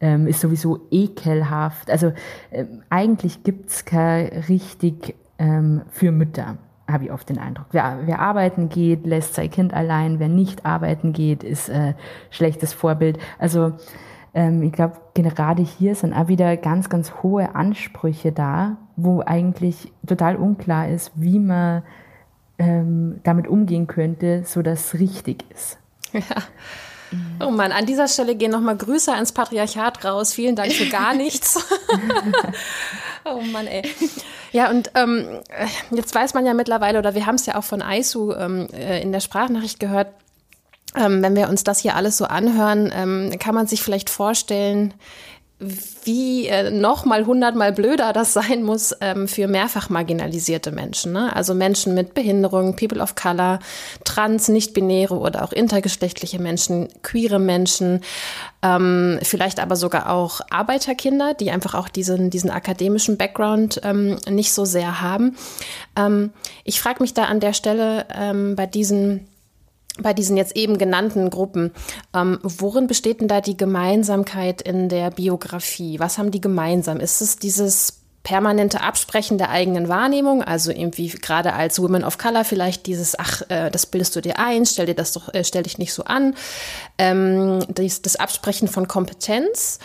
C: ähm, ist sowieso ekelhaft. Also ähm, eigentlich gibt's kein richtig ähm, für Mütter habe ich oft den Eindruck. Wer, wer, arbeiten geht, lässt sein Kind allein. Wer nicht arbeiten geht, ist äh, schlechtes Vorbild. Also ähm, ich glaube, gerade hier sind auch wieder ganz, ganz hohe Ansprüche da, wo eigentlich total unklar ist, wie man ähm, damit umgehen könnte, so dass es richtig ist.
A: Ja. Oh Mann, an dieser Stelle gehen nochmal Grüße ans Patriarchat raus. Vielen Dank für gar nichts. oh Mann, ey. Ja, und ähm, jetzt weiß man ja mittlerweile, oder wir haben es ja auch von Aisu ähm, äh, in der Sprachnachricht gehört, ähm, wenn wir uns das hier alles so anhören, ähm, kann man sich vielleicht vorstellen, wie äh, noch mal hundertmal blöder das sein muss ähm, für mehrfach marginalisierte Menschen. Ne? Also Menschen mit Behinderung, People of Color, trans, nicht-binäre oder auch intergeschlechtliche Menschen, queere Menschen, ähm, vielleicht aber sogar auch Arbeiterkinder, die einfach auch diesen, diesen akademischen Background ähm, nicht so sehr haben. Ähm, ich frage mich da an der Stelle ähm, bei diesen bei diesen jetzt eben genannten Gruppen, ähm, worin besteht denn da die Gemeinsamkeit in der Biografie? Was haben die gemeinsam? Ist es dieses permanente Absprechen der eigenen Wahrnehmung, also irgendwie gerade als Women of Color vielleicht dieses, ach, äh, das bildest du dir ein, stell dir das doch, äh, stell dich nicht so an, ähm, das, das Absprechen von Kompetenz,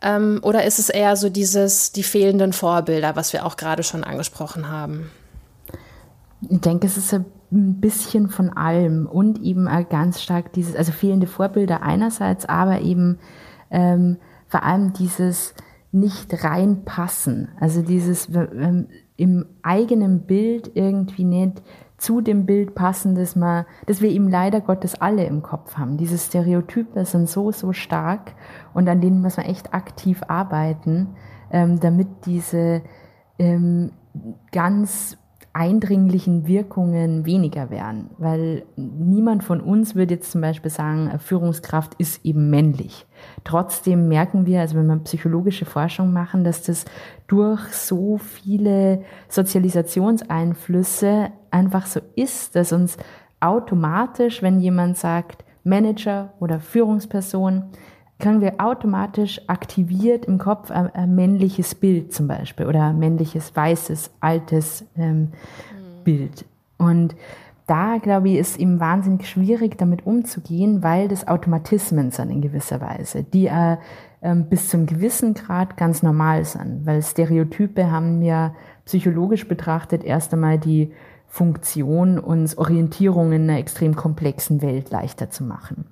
A: ähm, oder ist es eher so dieses, die fehlenden Vorbilder, was wir auch gerade schon angesprochen haben?
C: Ich denke, es ist ein ein bisschen von allem und eben ganz stark dieses, also fehlende Vorbilder einerseits, aber eben ähm, vor allem dieses nicht reinpassen, also dieses ähm, im eigenen Bild irgendwie nicht zu dem Bild passen, das, man, das wir eben leider Gottes alle im Kopf haben. Diese Stereotype sind so, so stark und an denen muss man echt aktiv arbeiten, ähm, damit diese ähm, ganz eindringlichen Wirkungen weniger werden. Weil niemand von uns würde jetzt zum Beispiel sagen, Führungskraft ist eben männlich. Trotzdem merken wir, also wenn wir psychologische Forschung machen, dass das durch so viele Sozialisationseinflüsse einfach so ist, dass uns automatisch, wenn jemand sagt, Manager oder Führungsperson, können wir automatisch aktiviert im Kopf ein, ein männliches Bild zum Beispiel oder ein männliches, weißes, altes ähm, mhm. Bild. Und da, glaube ich, ist eben wahnsinnig schwierig, damit umzugehen, weil das Automatismen sind in gewisser Weise, die äh, ähm, bis zum gewissen Grad ganz normal sind, weil Stereotype haben ja psychologisch betrachtet erst einmal die Funktion, uns Orientierung in einer extrem komplexen Welt leichter zu machen.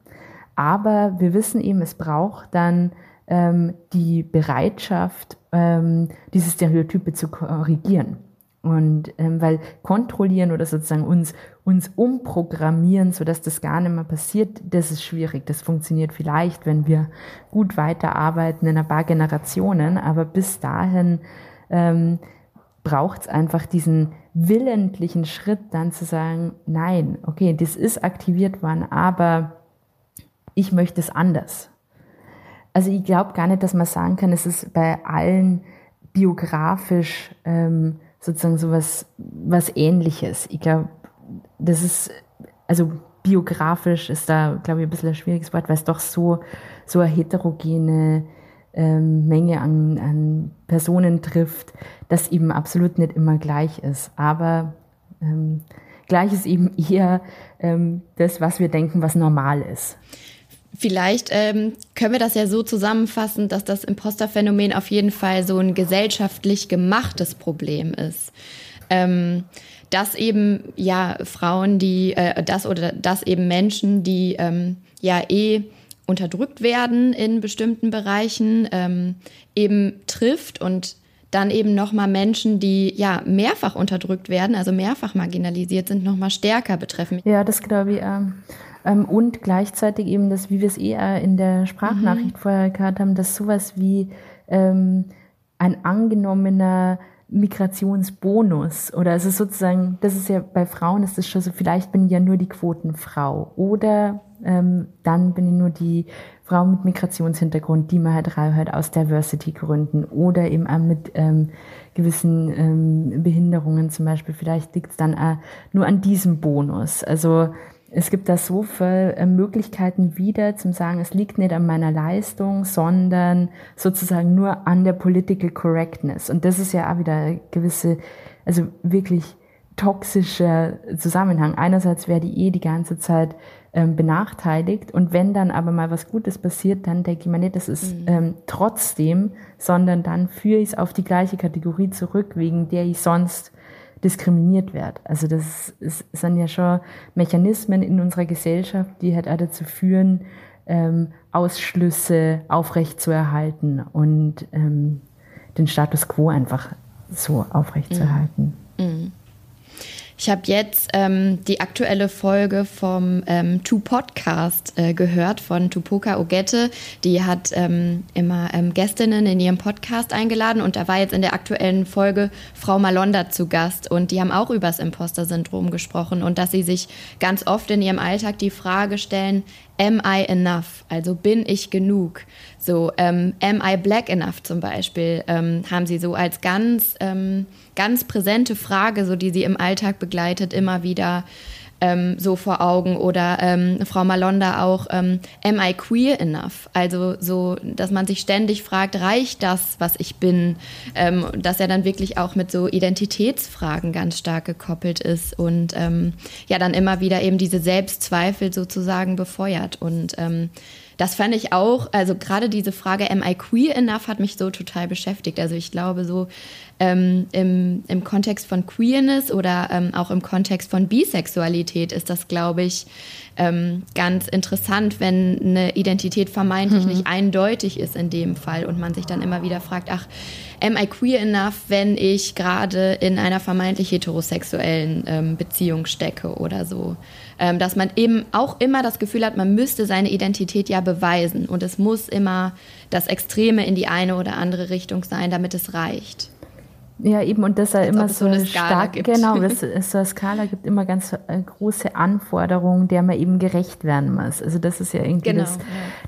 C: Aber wir wissen eben, es braucht dann ähm, die Bereitschaft, ähm, diese Stereotype zu korrigieren. Und ähm, weil kontrollieren oder sozusagen uns, uns umprogrammieren, sodass das gar nicht mehr passiert, das ist schwierig. Das funktioniert vielleicht, wenn wir gut weiterarbeiten in ein paar Generationen, aber bis dahin ähm, braucht es einfach diesen willentlichen Schritt, dann zu sagen, nein, okay, das ist aktiviert worden, aber ich möchte es anders. Also ich glaube gar nicht, dass man sagen kann, es ist bei allen biografisch ähm, sozusagen so was, was Ähnliches. Ich glaube, das ist, also biografisch ist da, glaube ich, ein bisschen ein schwieriges Wort, weil es doch so, so eine heterogene ähm, Menge an, an Personen trifft, das eben absolut nicht immer gleich ist. Aber ähm, gleich ist eben eher ähm, das, was wir denken, was normal ist.
B: Vielleicht ähm, können wir das ja so zusammenfassen, dass das Imposterphänomen auf jeden Fall so ein gesellschaftlich gemachtes Problem ist. Ähm, dass eben ja Frauen, die äh, das oder dass eben Menschen, die ähm, ja eh unterdrückt werden in bestimmten Bereichen, ähm, eben trifft und dann eben nochmal Menschen, die ja mehrfach unterdrückt werden, also mehrfach marginalisiert sind, nochmal stärker betreffen.
C: Ja, das glaube ich. Ähm und gleichzeitig eben das, wie wir es eher in der Sprachnachricht mhm. vorher gehört haben, dass sowas wie ähm, ein angenommener Migrationsbonus oder es ist sozusagen, das ist ja bei Frauen ist es schon so, vielleicht bin ich ja nur die Quotenfrau oder ähm, dann bin ich nur die Frau mit Migrationshintergrund, die man halt reinhört aus Diversity-Gründen oder eben auch mit ähm, gewissen ähm, Behinderungen zum Beispiel. Vielleicht liegt es dann auch nur an diesem Bonus. Also es gibt da so viele äh, Möglichkeiten wieder zum sagen, es liegt nicht an meiner Leistung, sondern sozusagen nur an der Political Correctness. Und das ist ja auch wieder eine gewisse, also wirklich toxischer Zusammenhang. Einerseits wäre die eh die ganze Zeit ähm, benachteiligt und wenn dann aber mal was Gutes passiert, dann denke ich mir nicht, das ist mhm. ähm, trotzdem, sondern dann führe ich es auf die gleiche Kategorie zurück, wegen der ich sonst diskriminiert wird. Also das ist, sind ja schon Mechanismen in unserer Gesellschaft, die halt auch dazu führen, ähm, Ausschlüsse aufrechtzuerhalten und ähm, den Status quo einfach so aufrechtzuerhalten. Mhm. Mhm.
B: Ich habe jetzt ähm, die aktuelle Folge vom ähm, Tu Podcast äh, gehört von Tupoka Ogette. Die hat ähm, immer ähm, Gästinnen in ihrem Podcast eingeladen und da war jetzt in der aktuellen Folge Frau Malonda zu Gast und die haben auch über das Imposter-Syndrom gesprochen und dass sie sich ganz oft in ihrem Alltag die Frage stellen, am I enough? Also bin ich genug? So, ähm, am I black enough zum Beispiel, ähm, haben sie so als ganz, ähm, ganz präsente Frage, so die sie im Alltag begleitet, immer wieder ähm, so vor Augen. Oder ähm, Frau Malonda auch, ähm, am I queer enough? Also so, dass man sich ständig fragt, reicht das, was ich bin? Ähm, dass er dann wirklich auch mit so Identitätsfragen ganz stark gekoppelt ist und ähm, ja, dann immer wieder eben diese Selbstzweifel sozusagen befeuert. Und ähm, das fand ich auch, also gerade diese Frage, am I queer enough, hat mich so total beschäftigt. Also ich glaube, so ähm, im, im Kontext von Queerness oder ähm, auch im Kontext von Bisexualität ist das, glaube ich, ähm, ganz interessant, wenn eine Identität vermeintlich mhm. nicht eindeutig ist in dem Fall und man sich dann immer wieder fragt, ach, am I queer enough, wenn ich gerade in einer vermeintlich heterosexuellen ähm, Beziehung stecke oder so. Ähm, dass man eben auch immer das Gefühl hat, man müsste seine Identität ja beweisen und es muss immer das Extreme in die eine oder andere Richtung sein, damit es reicht.
C: Ja, eben, und dass er immer so, eine stark, gibt. genau, dass es so eine Skala gibt, immer ganz äh, große Anforderungen, der man eben gerecht werden muss. Also das ist ja irgendwie genau, das, ja.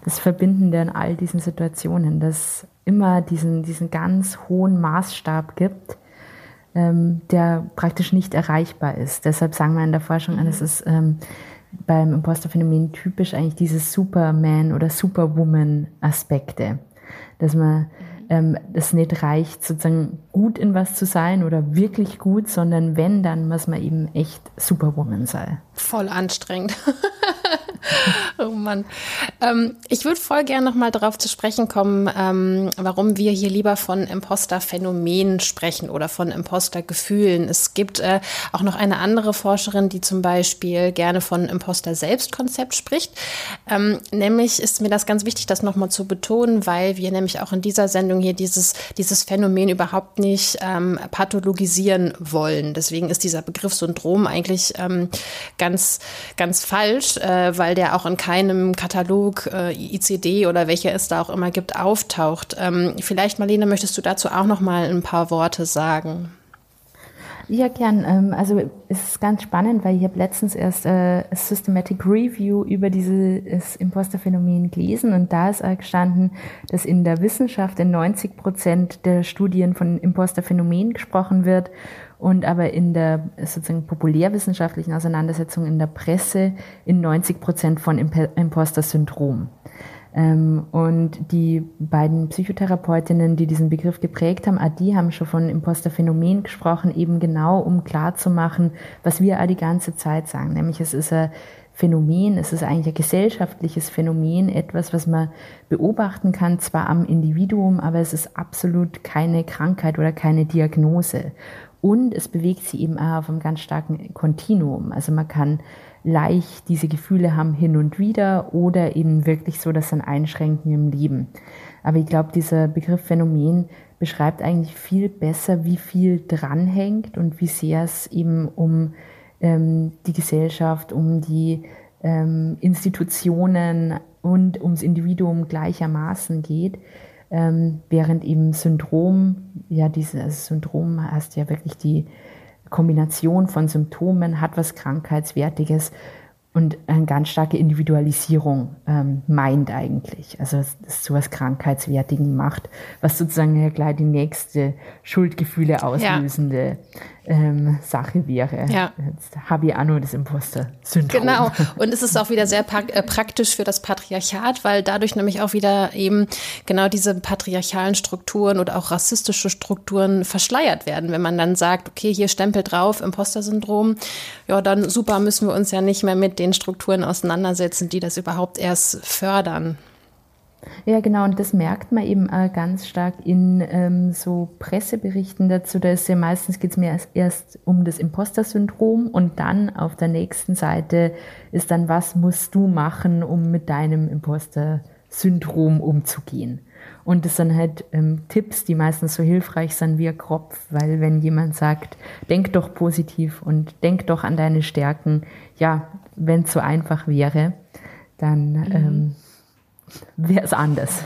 C: das Verbindende in all diesen Situationen, dass immer diesen, diesen ganz hohen Maßstab gibt, ähm, der praktisch nicht erreichbar ist. Deshalb sagen wir in der Forschung mhm. an, es ist ähm, beim Imposterphänomen typisch eigentlich diese Superman- oder Superwoman-Aspekte, dass man ähm, es nicht reicht, sozusagen gut in was zu sein oder wirklich gut, sondern wenn, dann muss man eben echt Superwoman sein.
A: Voll anstrengend. oh Mann. Ähm, ich würde voll gerne nochmal darauf zu sprechen kommen, ähm, warum wir hier lieber von Imposter-Phänomenen sprechen oder von Imposter-Gefühlen. Es gibt äh, auch noch eine andere Forscherin, die zum Beispiel gerne von Imposter-Selbstkonzept spricht. Ähm, nämlich ist mir das ganz wichtig, das nochmal zu betonen, weil wir nämlich auch in dieser Sendung hier dieses, dieses Phänomen überhaupt nicht ähm, pathologisieren wollen. Deswegen ist dieser Begriff Syndrom eigentlich ähm, ganz, ganz falsch, äh, weil der auch in keinem Katalog äh, ICD oder welcher es da auch immer gibt, auftaucht. Ähm, vielleicht, Marlene, möchtest du dazu auch noch mal ein paar Worte sagen?
C: Ja, gern. Ähm, also es ist ganz spannend, weil ich habe letztens erst äh, Systematic Review über dieses Imposterphänomen gelesen und da ist gestanden, dass in der Wissenschaft in 90 Prozent der Studien von Imposterphänomen gesprochen wird und aber in der sozusagen populärwissenschaftlichen Auseinandersetzung in der Presse in 90 Prozent von Imposter-Syndrom. Ähm, und die beiden Psychotherapeutinnen, die diesen Begriff geprägt haben, die haben schon von Imposter-Phänomen gesprochen, eben genau um klarzumachen, was wir auch die ganze Zeit sagen, nämlich es ist ein Phänomen, es ist eigentlich ein gesellschaftliches Phänomen, etwas, was man beobachten kann, zwar am Individuum, aber es ist absolut keine Krankheit oder keine Diagnose. Und es bewegt sich eben auch auf einem ganz starken Kontinuum. Also man kann leicht diese Gefühle haben hin und wieder oder eben wirklich so, dass dann einschränken im Leben. Aber ich glaube, dieser Begriff Phänomen beschreibt eigentlich viel besser, wie viel dranhängt und wie sehr es eben um ähm, die Gesellschaft, um die ähm, Institutionen und ums Individuum gleichermaßen geht. Ähm, während eben Syndrom, ja, dieses also Syndrom heißt ja wirklich die Kombination von Symptomen, hat was Krankheitswertiges und eine ganz starke Individualisierung ähm, meint eigentlich. Also dass es so was Krankheitswertigen macht, was sozusagen ja gleich die nächste Schuldgefühle auslösende ähm, Sache wäre. Ja. Jetzt habe ich auch nur das Imposter-Syndrom.
A: Genau. Und es ist auch wieder sehr äh, praktisch für das Patriarchat, weil dadurch nämlich auch wieder eben genau diese patriarchalen Strukturen oder auch rassistische Strukturen verschleiert werden. Wenn man dann sagt, okay, hier Stempel drauf, Imposter-Syndrom, ja, dann super, müssen wir uns ja nicht mehr mit den Strukturen auseinandersetzen, die das überhaupt erst fördern.
C: Ja, genau, und das merkt man eben äh, ganz stark in ähm, so Presseberichten dazu. Da ist ja meistens geht es mir erst, erst um das Imposter-Syndrom und dann auf der nächsten Seite ist dann, was musst du machen, um mit deinem Imposter-Syndrom umzugehen. Und das sind halt ähm, Tipps, die meistens so hilfreich sind wie ein Kropf, weil wenn jemand sagt, denk doch positiv und denk doch an deine Stärken, ja, wenn es so einfach wäre, dann mhm. ähm, wäre es anders.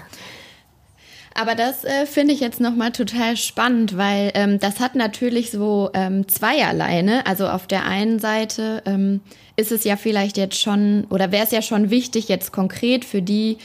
B: Aber das äh, finde ich jetzt nochmal total spannend, weil ähm, das hat natürlich so ähm, zweierlei. Ne? Also auf der einen Seite ähm, ist es ja vielleicht jetzt schon, oder wäre es ja schon wichtig, jetzt konkret für die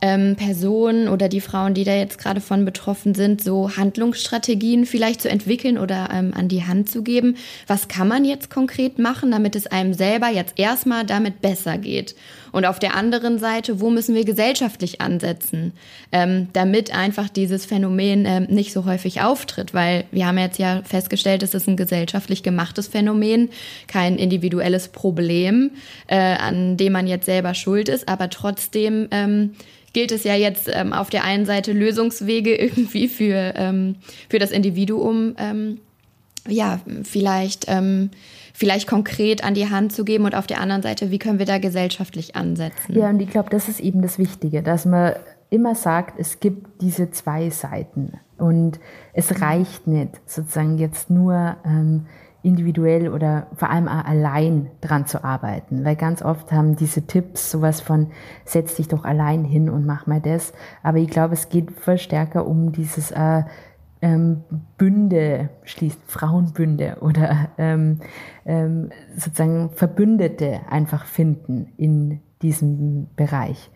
B: ähm, Personen oder die Frauen, die da jetzt gerade von betroffen sind, so Handlungsstrategien vielleicht zu entwickeln oder ähm, an die Hand zu geben. Was kann man jetzt konkret machen, damit es einem selber jetzt erstmal damit besser geht? Und auf der anderen Seite, wo müssen wir gesellschaftlich ansetzen, ähm, damit einfach dieses Phänomen ähm, nicht so häufig auftritt? Weil wir haben jetzt ja festgestellt, es ist ein gesellschaftlich gemachtes Phänomen, kein individuelles Problem, äh, an dem man jetzt selber schuld ist, aber trotzdem ähm, gilt es ja jetzt ähm, auf der einen Seite Lösungswege irgendwie für, ähm, für das Individuum, ähm, ja, vielleicht, ähm, vielleicht konkret an die Hand zu geben und auf der anderen Seite, wie können wir da gesellschaftlich ansetzen?
C: Ja, und ich glaube, das ist eben das Wichtige, dass man immer sagt, es gibt diese zwei Seiten und es reicht nicht sozusagen jetzt nur ähm, individuell oder vor allem auch allein dran zu arbeiten. Weil ganz oft haben diese Tipps sowas von, setz dich doch allein hin und mach mal das. Aber ich glaube, es geht viel stärker um dieses äh, ähm, Bünde schließt, Frauenbünde oder ähm, ähm, sozusagen Verbündete einfach finden in diesem Bereich.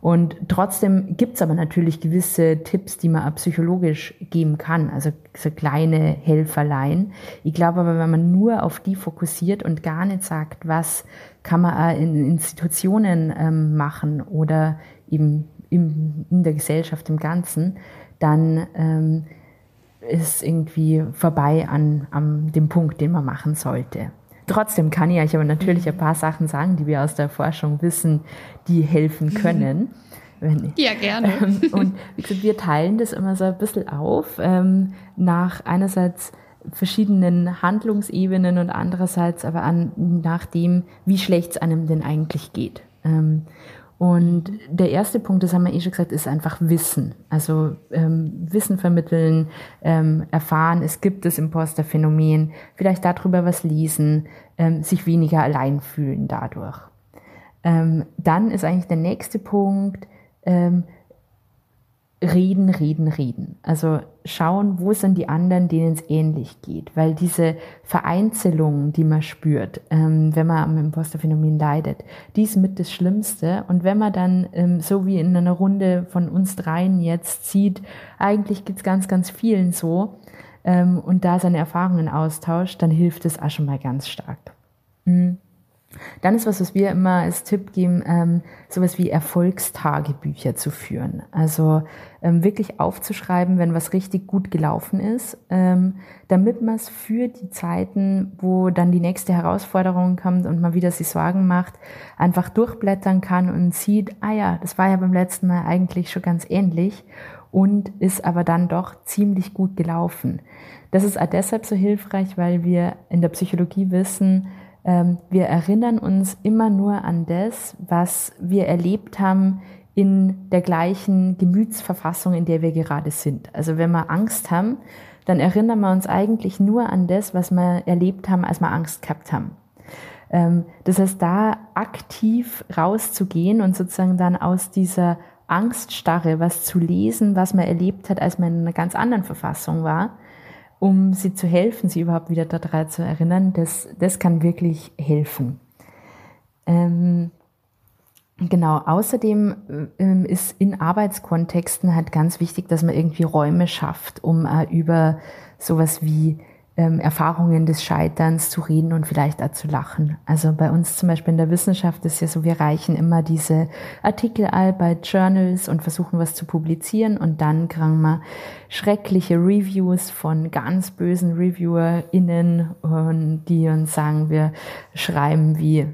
C: Und trotzdem gibt es aber natürlich gewisse Tipps, die man auch psychologisch geben kann, also so kleine Helferlein. Ich glaube aber, wenn man nur auf die fokussiert und gar nicht sagt, was kann man in Institutionen ähm, machen oder eben in, in der Gesellschaft im Ganzen, dann ähm, ist irgendwie vorbei an, an dem Punkt, den man machen sollte. Trotzdem kann ich euch aber natürlich ein paar Sachen sagen, die wir aus der Forschung wissen, die helfen können.
B: Wenn, ja, gerne.
C: Ähm, und wie gesagt, wir teilen das immer so ein bisschen auf ähm, nach einerseits verschiedenen Handlungsebenen und andererseits aber an, nach dem, wie schlecht es einem denn eigentlich geht. Ähm, und der erste Punkt, das haben wir eh schon gesagt, ist einfach Wissen. Also ähm, Wissen vermitteln, ähm, erfahren, es gibt das Imposter-Phänomen, vielleicht darüber was lesen, ähm, sich weniger allein fühlen dadurch. Ähm, dann ist eigentlich der nächste Punkt, ähm, reden, reden, reden. Also schauen, wo sind die anderen, denen es ähnlich geht. Weil diese Vereinzelung, die man spürt, ähm, wenn man am Imposterphänomen leidet, die ist mit das Schlimmste. Und wenn man dann, ähm, so wie in einer Runde von uns dreien jetzt sieht, eigentlich geht's ganz, ganz vielen so, ähm, und da seine Erfahrungen austauscht, dann hilft es auch schon mal ganz stark. Mhm. Dann ist was, was wir immer als Tipp geben, ähm, sowas wie Erfolgstagebücher zu führen. Also ähm, wirklich aufzuschreiben, wenn was richtig gut gelaufen ist, ähm, damit man es für die Zeiten, wo dann die nächste Herausforderung kommt und man wieder sich Sorgen macht, einfach durchblättern kann und sieht, ah ja, das war ja beim letzten Mal eigentlich schon ganz ähnlich und ist aber dann doch ziemlich gut gelaufen. Das ist auch deshalb so hilfreich, weil wir in der Psychologie wissen, wir erinnern uns immer nur an das, was wir erlebt haben in der gleichen Gemütsverfassung, in der wir gerade sind. Also wenn wir Angst haben, dann erinnern wir uns eigentlich nur an das, was wir erlebt haben, als wir Angst gehabt haben. Ähm, das heißt, da aktiv rauszugehen und sozusagen dann aus dieser Angststarre was zu lesen, was man erlebt hat, als man in einer ganz anderen Verfassung war, um sie zu helfen, sie überhaupt wieder daran zu erinnern, das, das kann wirklich helfen. Ähm, genau, außerdem ähm, ist in Arbeitskontexten halt ganz wichtig, dass man irgendwie Räume schafft, um äh, über sowas wie ähm, Erfahrungen des Scheiterns zu reden und vielleicht auch zu lachen. Also bei uns zum Beispiel in der Wissenschaft ist ja so, wir reichen immer diese Artikel all bei Journals und versuchen was zu publizieren und dann kriegen wir schreckliche Reviews von ganz bösen ReviewerInnen, die uns sagen, wir schreiben wie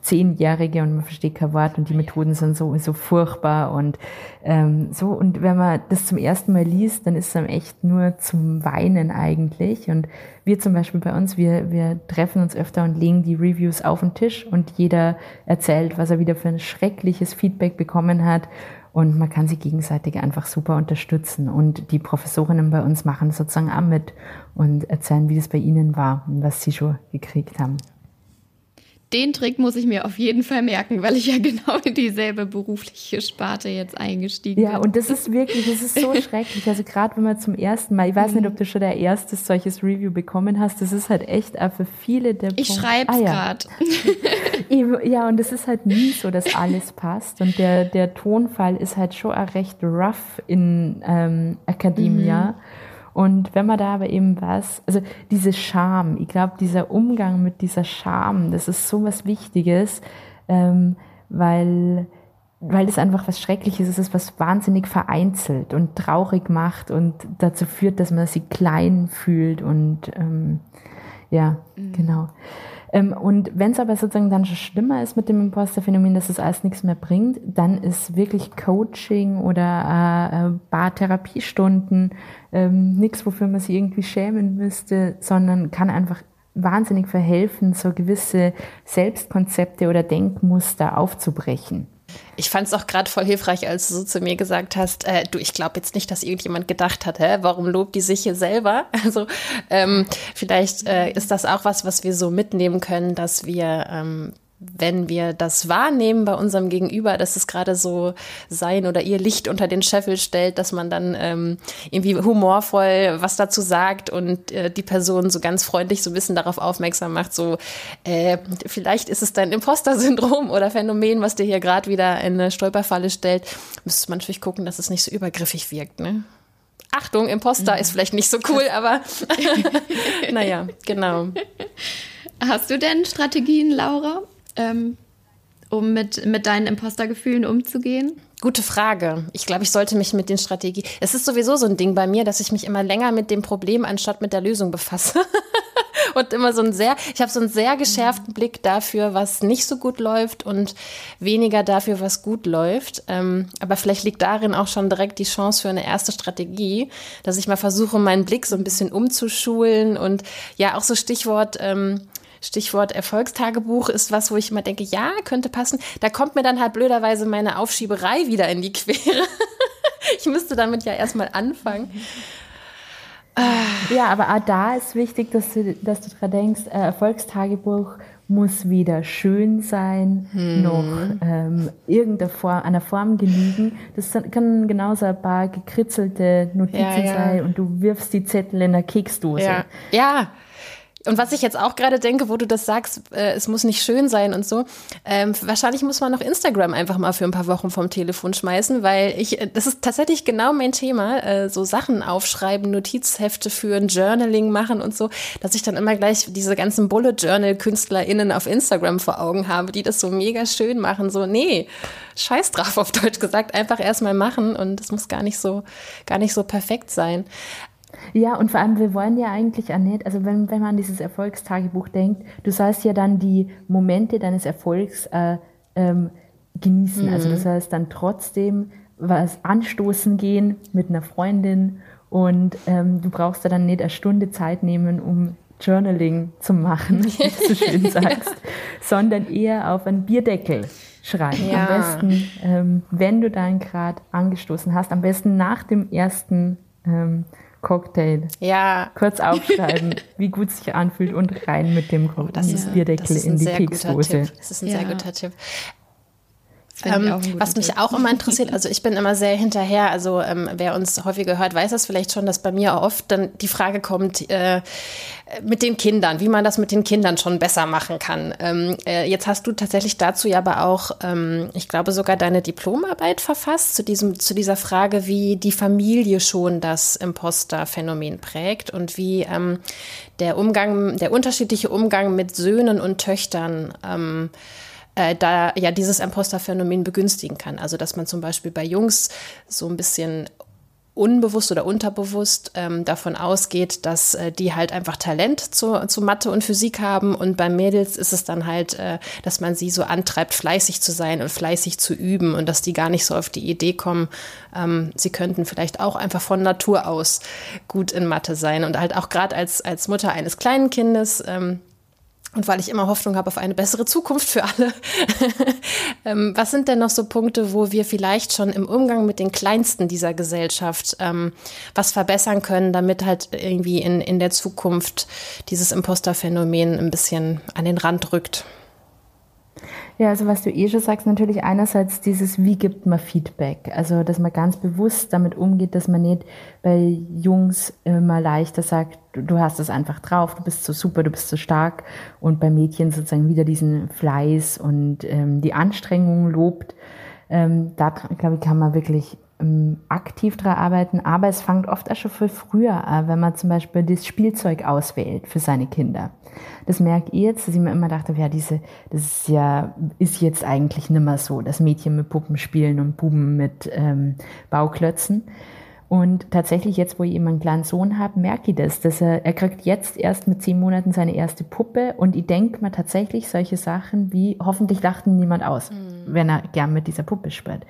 C: Zehnjährige und man versteht kein Wort und die Methoden sind so, so furchtbar und ähm, so. Und wenn man das zum ersten Mal liest, dann ist es echt nur zum Weinen eigentlich. Und wir zum Beispiel bei uns, wir, wir treffen uns öfter und legen die Reviews auf den Tisch und jeder erzählt, was er wieder für ein schreckliches Feedback bekommen hat. Und man kann sie gegenseitig einfach super unterstützen. Und die Professorinnen bei uns machen sozusagen auch mit und erzählen, wie das bei ihnen war und was sie schon gekriegt haben
B: den Trick muss ich mir auf jeden Fall merken, weil ich ja genau in dieselbe berufliche Sparte jetzt eingestiegen
C: ja,
B: bin.
C: Ja, und das ist wirklich, das ist so schrecklich. Also gerade wenn man zum ersten Mal, ich weiß nicht, ob du schon der erste solches Review bekommen hast, das ist halt echt für viele der
B: Ich schreibe es ah, ja.
C: gerade. ja, und es ist halt nie so, dass alles passt. Und der, der Tonfall ist halt schon recht rough in ähm, Academia. Mhm. Und wenn man da aber eben was, also diese Scham, ich glaube, dieser Umgang mit dieser Scham, das ist so was Wichtiges, ähm, weil weil das einfach was Schreckliches ist, ist was wahnsinnig vereinzelt und traurig macht und dazu führt, dass man sich klein fühlt und ähm, ja, mhm. genau. Ähm, und wenn es aber sozusagen dann schon schlimmer ist mit dem Imposter-Phänomen, dass es alles nichts mehr bringt, dann ist wirklich Coaching oder äh, äh Bartherapiestunden ähm, nichts, wofür man sich irgendwie schämen müsste, sondern kann einfach wahnsinnig verhelfen, so gewisse Selbstkonzepte oder Denkmuster aufzubrechen.
A: Ich fand es auch gerade voll hilfreich, als du so zu mir gesagt hast, äh, du, ich glaube jetzt nicht, dass irgendjemand gedacht hat, hä, warum lobt die sich hier selber? Also ähm, vielleicht äh, ist das auch was, was wir so mitnehmen können, dass wir ähm, wenn wir das wahrnehmen bei unserem Gegenüber, dass es gerade so sein oder ihr Licht unter den Scheffel stellt, dass man dann ähm, irgendwie humorvoll was dazu sagt und äh, die Person so ganz freundlich so ein bisschen darauf aufmerksam macht, so äh, vielleicht ist es dein Imposter-Syndrom oder Phänomen, was dir hier gerade wieder eine Stolperfalle stellt, müsste man natürlich gucken, dass es nicht so übergriffig wirkt, ne? Achtung, Imposter mhm. ist vielleicht nicht so cool, aber naja, genau.
B: Hast du denn Strategien, Laura? Ähm, um mit, mit deinen Impostergefühlen umzugehen?
A: Gute Frage. Ich glaube, ich sollte mich mit den Strategien. Es ist sowieso so ein Ding bei mir, dass ich mich immer länger mit dem Problem anstatt mit der Lösung befasse. und immer so ein sehr, ich habe so einen sehr geschärften Blick dafür, was nicht so gut läuft und weniger dafür, was gut läuft. Ähm, aber vielleicht liegt darin auch schon direkt die Chance für eine erste Strategie, dass ich mal versuche, meinen Blick so ein bisschen umzuschulen und ja, auch so Stichwort, ähm, Stichwort Erfolgstagebuch ist was, wo ich immer denke, ja, könnte passen. Da kommt mir dann halt blöderweise meine Aufschieberei wieder in die Quere. ich müsste damit ja erstmal anfangen.
C: Ja, aber auch da ist wichtig, dass du, dass du dran denkst, äh, Erfolgstagebuch muss weder schön sein, hm. noch ähm, irgendeiner Form, einer Form genügen. Das kann genauso ein paar gekritzelte Notizen ja, ja. sein und du wirfst die Zettel in der Keksdose.
A: Ja, ja und was ich jetzt auch gerade denke, wo du das sagst, äh, es muss nicht schön sein und so, ähm, wahrscheinlich muss man noch Instagram einfach mal für ein paar Wochen vom Telefon schmeißen, weil ich, äh, das ist tatsächlich genau mein Thema, äh, so Sachen aufschreiben, Notizhefte führen, Journaling machen und so, dass ich dann immer gleich diese ganzen Bullet Journal KünstlerInnen auf Instagram vor Augen habe, die das so mega schön machen, so, nee, scheiß drauf auf Deutsch gesagt, einfach erstmal machen und es muss gar nicht so, gar nicht so perfekt sein.
C: Ja, und vor allem, wir wollen ja eigentlich auch nicht, also wenn, wenn man an dieses Erfolgstagebuch denkt, du sollst ja dann die Momente deines Erfolgs äh, ähm, genießen. Mhm. Also das heißt dann trotzdem was anstoßen gehen mit einer Freundin und ähm, du brauchst da dann nicht eine Stunde Zeit nehmen, um Journaling zu machen, wie du so schön sagst, ja. sondern eher auf einen Bierdeckel schreiben. Ja. Am besten, ähm, wenn du deinen Grad angestoßen hast, am besten nach dem ersten ähm, Cocktail.
A: Ja.
C: Kurz aufschreiben, wie gut es sich anfühlt und rein mit dem oh, das ist, Bierdeckel das in die Keksdose.
A: Das ist ein ja. sehr guter Tipp. Ähm, was mich auch immer interessiert, also ich bin immer sehr hinterher, also ähm, wer uns häufiger hört, weiß das vielleicht schon, dass bei mir oft dann die Frage kommt äh, mit den Kindern, wie man das mit den Kindern schon besser machen kann. Ähm, äh, jetzt hast du tatsächlich dazu ja aber auch, ähm, ich glaube sogar deine Diplomarbeit verfasst zu diesem zu dieser Frage, wie die Familie schon das Imposter-Phänomen prägt und wie ähm, der Umgang, der unterschiedliche Umgang mit Söhnen und Töchtern ähm, äh, da ja dieses Imposter-Phänomen begünstigen kann. Also dass man zum Beispiel bei Jungs so ein bisschen unbewusst oder unterbewusst ähm, davon ausgeht, dass äh, die halt einfach Talent zu, zu Mathe und Physik haben und bei Mädels ist es dann halt, äh, dass man sie so antreibt, fleißig zu sein und fleißig zu üben und dass die gar nicht so auf die Idee kommen, ähm, sie könnten vielleicht auch einfach von Natur aus gut in Mathe sein und halt auch gerade als, als Mutter eines kleinen Kindes ähm, und weil ich immer Hoffnung habe auf eine bessere Zukunft für alle. ähm, was sind denn noch so Punkte, wo wir vielleicht schon im Umgang mit den Kleinsten dieser Gesellschaft ähm, was verbessern können, damit halt irgendwie in, in der Zukunft dieses Imposterphänomen ein bisschen an den Rand rückt?
C: Ja, also was du eh schon sagst, natürlich einerseits dieses, wie gibt man Feedback? Also, dass man ganz bewusst damit umgeht, dass man nicht bei Jungs immer leichter sagt, du, hast es einfach drauf, du bist so super, du bist so stark und bei Mädchen sozusagen wieder diesen Fleiß und ähm, die Anstrengung lobt. Ähm, da, glaube ich, kann man wirklich aktiv daran arbeiten, aber es fängt oft auch schon viel früher an, wenn man zum Beispiel das Spielzeug auswählt für seine Kinder. Das merke ich jetzt, dass ich mir immer dachte, ja, diese, das ist ja, ist jetzt eigentlich nicht mehr so, dass Mädchen mit Puppen spielen und Buben mit ähm, Bauklötzen. Und tatsächlich jetzt, wo ich eben einen kleinen Sohn habe, merke ich das, dass er, er kriegt jetzt erst mit zehn Monaten seine erste Puppe und ich denke mir tatsächlich solche Sachen wie, hoffentlich lacht ihn niemand aus, mhm. wenn er gern mit dieser Puppe spielt.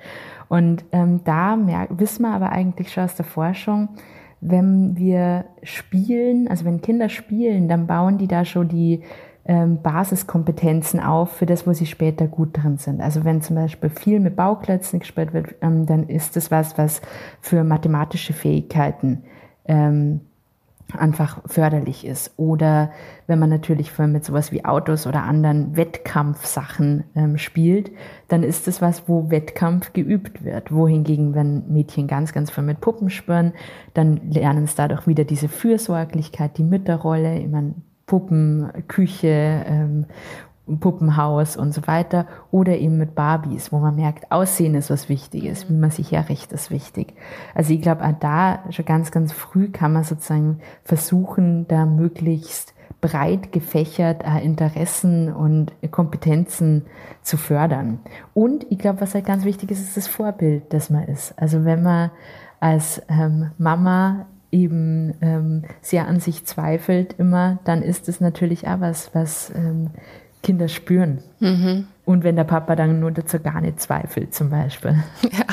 C: Und ähm, da merk, wissen wir aber eigentlich schon aus der Forschung, wenn wir spielen, also wenn Kinder spielen, dann bauen die da schon die ähm, Basiskompetenzen auf für das, wo sie später gut drin sind. Also wenn zum Beispiel viel mit Bauklötzen gespielt wird, ähm, dann ist das was, was für mathematische Fähigkeiten ähm, einfach förderlich ist. Oder wenn man natürlich mit sowas wie Autos oder anderen Wettkampfsachen ähm, spielt, dann ist das was, wo Wettkampf geübt wird. Wohingegen, wenn Mädchen ganz, ganz viel mit Puppen spüren, dann lernen es dadurch wieder diese Fürsorglichkeit, die Mütterrolle. Ich meine, Puppenküche, ähm, Puppenhaus und so weiter. Oder eben mit Barbies, wo man merkt, Aussehen ist was Wichtiges, mhm. wie man sich herrichtet, ist wichtig. Also ich glaube, da schon ganz, ganz früh kann man sozusagen versuchen, da möglichst breit gefächert äh, Interessen und Kompetenzen zu fördern. Und ich glaube, was halt ganz wichtig ist, ist das Vorbild, das man ist. Also wenn man als ähm, Mama eben ähm, sehr an sich zweifelt immer, dann ist es natürlich auch was, was ähm, Kinder spüren. Mhm. Und wenn der Papa dann nur dazu gar nicht zweifelt, zum Beispiel.
A: Ja.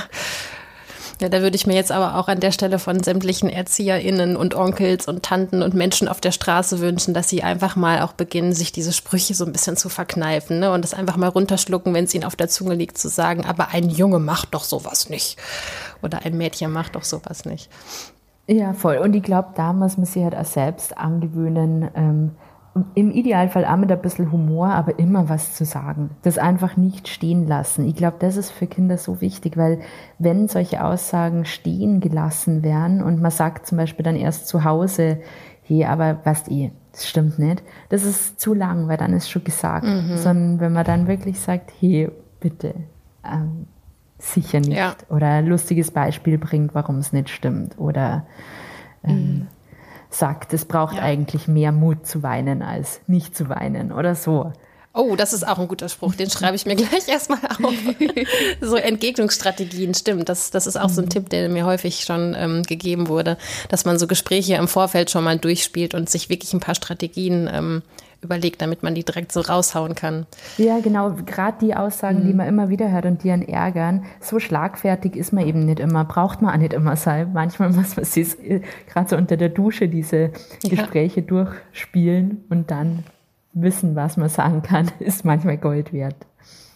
A: Ja, da würde ich mir jetzt aber auch an der Stelle von sämtlichen ErzieherInnen und Onkels und Tanten und Menschen auf der Straße wünschen, dass sie einfach mal auch beginnen, sich diese Sprüche so ein bisschen zu verkneifen ne? und das einfach mal runterschlucken, wenn es ihnen auf der Zunge liegt, zu sagen, aber ein Junge macht doch sowas nicht. Oder ein Mädchen macht doch sowas nicht.
C: Ja, voll. Und ich glaube, da muss man sich halt auch selbst angewöhnen, ähm, im Idealfall auch mit ein bisschen Humor, aber immer was zu sagen. Das einfach nicht stehen lassen. Ich glaube, das ist für Kinder so wichtig, weil wenn solche Aussagen stehen gelassen werden und man sagt zum Beispiel dann erst zu Hause, hey, aber weißt eh, das stimmt nicht, das ist zu lang, weil dann ist schon gesagt. Mhm. Sondern wenn man dann wirklich sagt, hey, bitte, ähm, sicher nicht. Ja. Oder ein lustiges Beispiel bringt, warum es nicht stimmt. Oder ähm, mhm. Sagt, es braucht ja. eigentlich mehr Mut zu weinen als nicht zu weinen oder so.
A: Oh, das ist auch ein guter Spruch. Den schreibe ich mir gleich erstmal auf. so Entgegnungsstrategien, stimmt. Das, das ist auch so ein mhm. Tipp, der mir häufig schon ähm, gegeben wurde, dass man so Gespräche im Vorfeld schon mal durchspielt und sich wirklich ein paar Strategien ähm, überlegt, damit man die direkt so raushauen kann.
C: Ja, genau. Gerade die Aussagen, mhm. die man immer wieder hört und die einen ärgern, so schlagfertig ist man eben nicht immer, braucht man auch nicht immer sein. Manchmal muss man sich gerade so unter der Dusche diese Gespräche ja. durchspielen und dann wissen, was man sagen kann, ist manchmal Gold wert.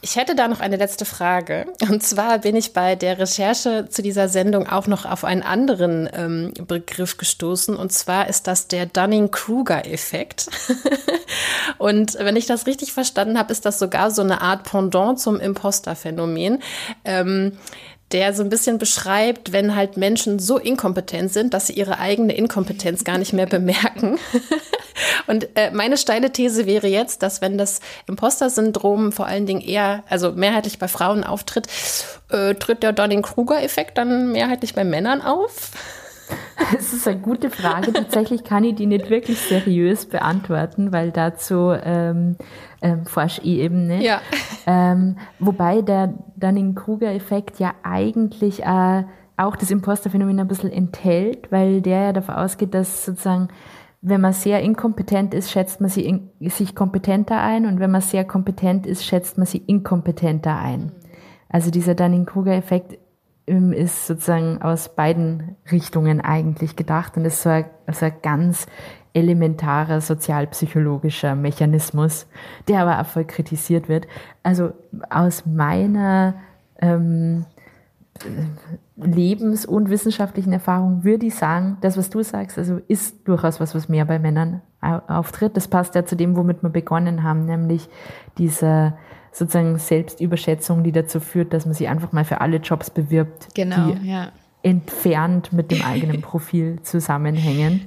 A: Ich hätte da noch eine letzte Frage. Und zwar bin ich bei der Recherche zu dieser Sendung auch noch auf einen anderen ähm, Begriff gestoßen. Und zwar ist das der Dunning-Kruger-Effekt. und wenn ich das richtig verstanden habe, ist das sogar so eine Art Pendant zum Imposter-Phänomen. Ähm, der so ein bisschen beschreibt, wenn halt Menschen so inkompetent sind, dass sie ihre eigene Inkompetenz gar nicht mehr bemerken. Und äh, meine steile These wäre jetzt, dass wenn das Imposter-Syndrom vor allen Dingen eher, also mehrheitlich bei Frauen auftritt, äh, tritt der Donning-Kruger-Effekt dann mehrheitlich bei Männern auf?
C: Das ist eine gute Frage. Tatsächlich kann ich die nicht wirklich seriös beantworten, weil dazu ähm, ähm, forsche ich eben nicht. Ja. Ähm, wobei der Dunning-Kruger-Effekt ja eigentlich äh, auch das Imposter-Phänomen ein bisschen enthält, weil der ja davon ausgeht, dass sozusagen wenn man sehr inkompetent ist, schätzt man sie sich kompetenter ein und wenn man sehr kompetent ist, schätzt man sie inkompetenter ein. Also dieser Dunning-Kruger-Effekt ist sozusagen aus beiden Richtungen eigentlich gedacht und ist so ein, so ein ganz elementarer sozialpsychologischer Mechanismus, der aber auch voll kritisiert wird. Also aus meiner ähm, Lebens- und wissenschaftlichen Erfahrung würde ich sagen, das, was du sagst, also ist durchaus was, was mehr bei Männern auftritt. Das passt ja zu dem, womit wir begonnen haben, nämlich diese sozusagen Selbstüberschätzung, die dazu führt, dass man sich einfach mal für alle Jobs bewirbt,
B: genau,
C: die
B: ja.
C: entfernt mit dem eigenen Profil zusammenhängen.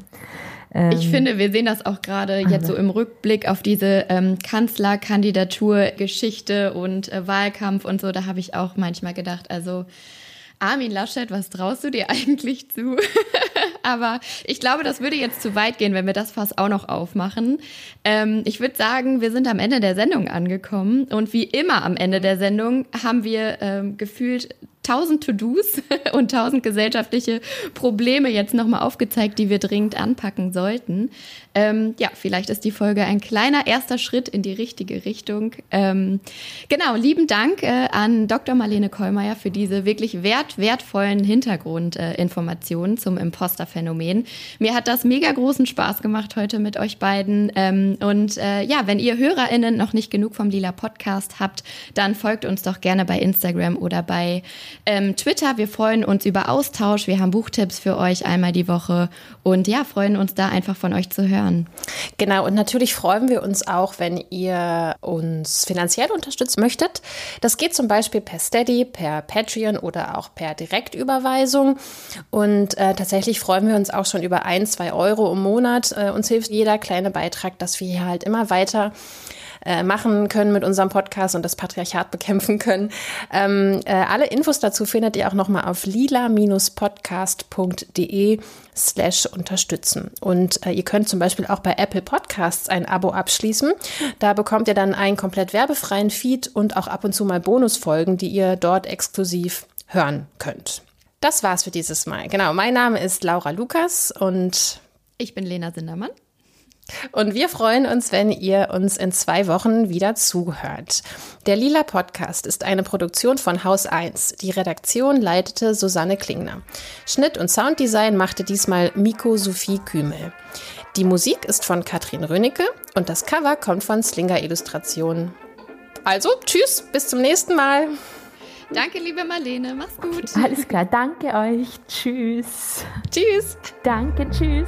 B: Ich ähm, finde, wir sehen das auch gerade jetzt so im Rückblick auf diese ähm, Kanzlerkandidatur, Geschichte und äh, Wahlkampf und so. Da habe ich auch manchmal gedacht, also Armin Laschet, was traust du dir eigentlich zu? Aber ich glaube, das würde jetzt zu weit gehen, wenn wir das Fass auch noch aufmachen. Ähm, ich würde sagen, wir sind am Ende der Sendung angekommen. Und wie immer am Ende der Sendung haben wir ähm, gefühlt tausend To-Dos und tausend gesellschaftliche Probleme jetzt nochmal aufgezeigt, die wir dringend anpacken sollten. Ähm, ja, vielleicht ist die Folge ein kleiner erster Schritt in die richtige Richtung. Ähm, genau, lieben Dank äh, an Dr. Marlene Kollmeier für diese wirklich wert, wertvollen Hintergrundinformationen äh, zum Imposter-Phänomen. Mir hat das mega großen Spaß gemacht heute mit euch beiden. Ähm, und äh, ja, wenn ihr HörerInnen noch nicht genug vom Lila Podcast habt, dann folgt uns doch gerne bei Instagram oder bei ähm, Twitter. Wir freuen uns über Austausch. Wir haben Buchtipps für euch einmal die Woche und ja, freuen uns da einfach von euch zu hören.
A: Genau, und natürlich freuen wir uns auch, wenn ihr uns finanziell unterstützen möchtet. Das geht zum Beispiel per Steady, per Patreon oder auch per Direktüberweisung. Und äh, tatsächlich freuen wir uns auch schon über ein, zwei Euro im Monat. Äh, uns hilft jeder kleine Beitrag, dass wir hier halt immer weiter äh, machen können mit unserem Podcast und das Patriarchat bekämpfen können. Ähm, äh, alle Infos dazu findet ihr auch nochmal auf lila-podcast.de slash unterstützen. Und äh, ihr könnt zum Beispiel auch bei Apple Podcasts ein Abo abschließen. Da bekommt ihr dann einen komplett werbefreien Feed und auch ab und zu mal Bonusfolgen, die ihr dort exklusiv hören könnt. Das war's für dieses Mal. Genau, mein Name ist Laura Lukas und
B: ich bin Lena Sindermann.
A: Und wir freuen uns, wenn ihr uns in zwei Wochen wieder zuhört. Der Lila Podcast ist eine Produktion von Haus 1. Die Redaktion leitete Susanne Klingner. Schnitt und Sounddesign machte diesmal Miko Sophie Kümel. Die Musik ist von Katrin Rönecke und das Cover kommt von Slinger Illustrationen. Also, tschüss, bis zum nächsten Mal.
B: Danke, liebe Marlene. Mach's gut.
C: Alles klar, danke euch. Tschüss.
A: Tschüss.
C: Danke, tschüss.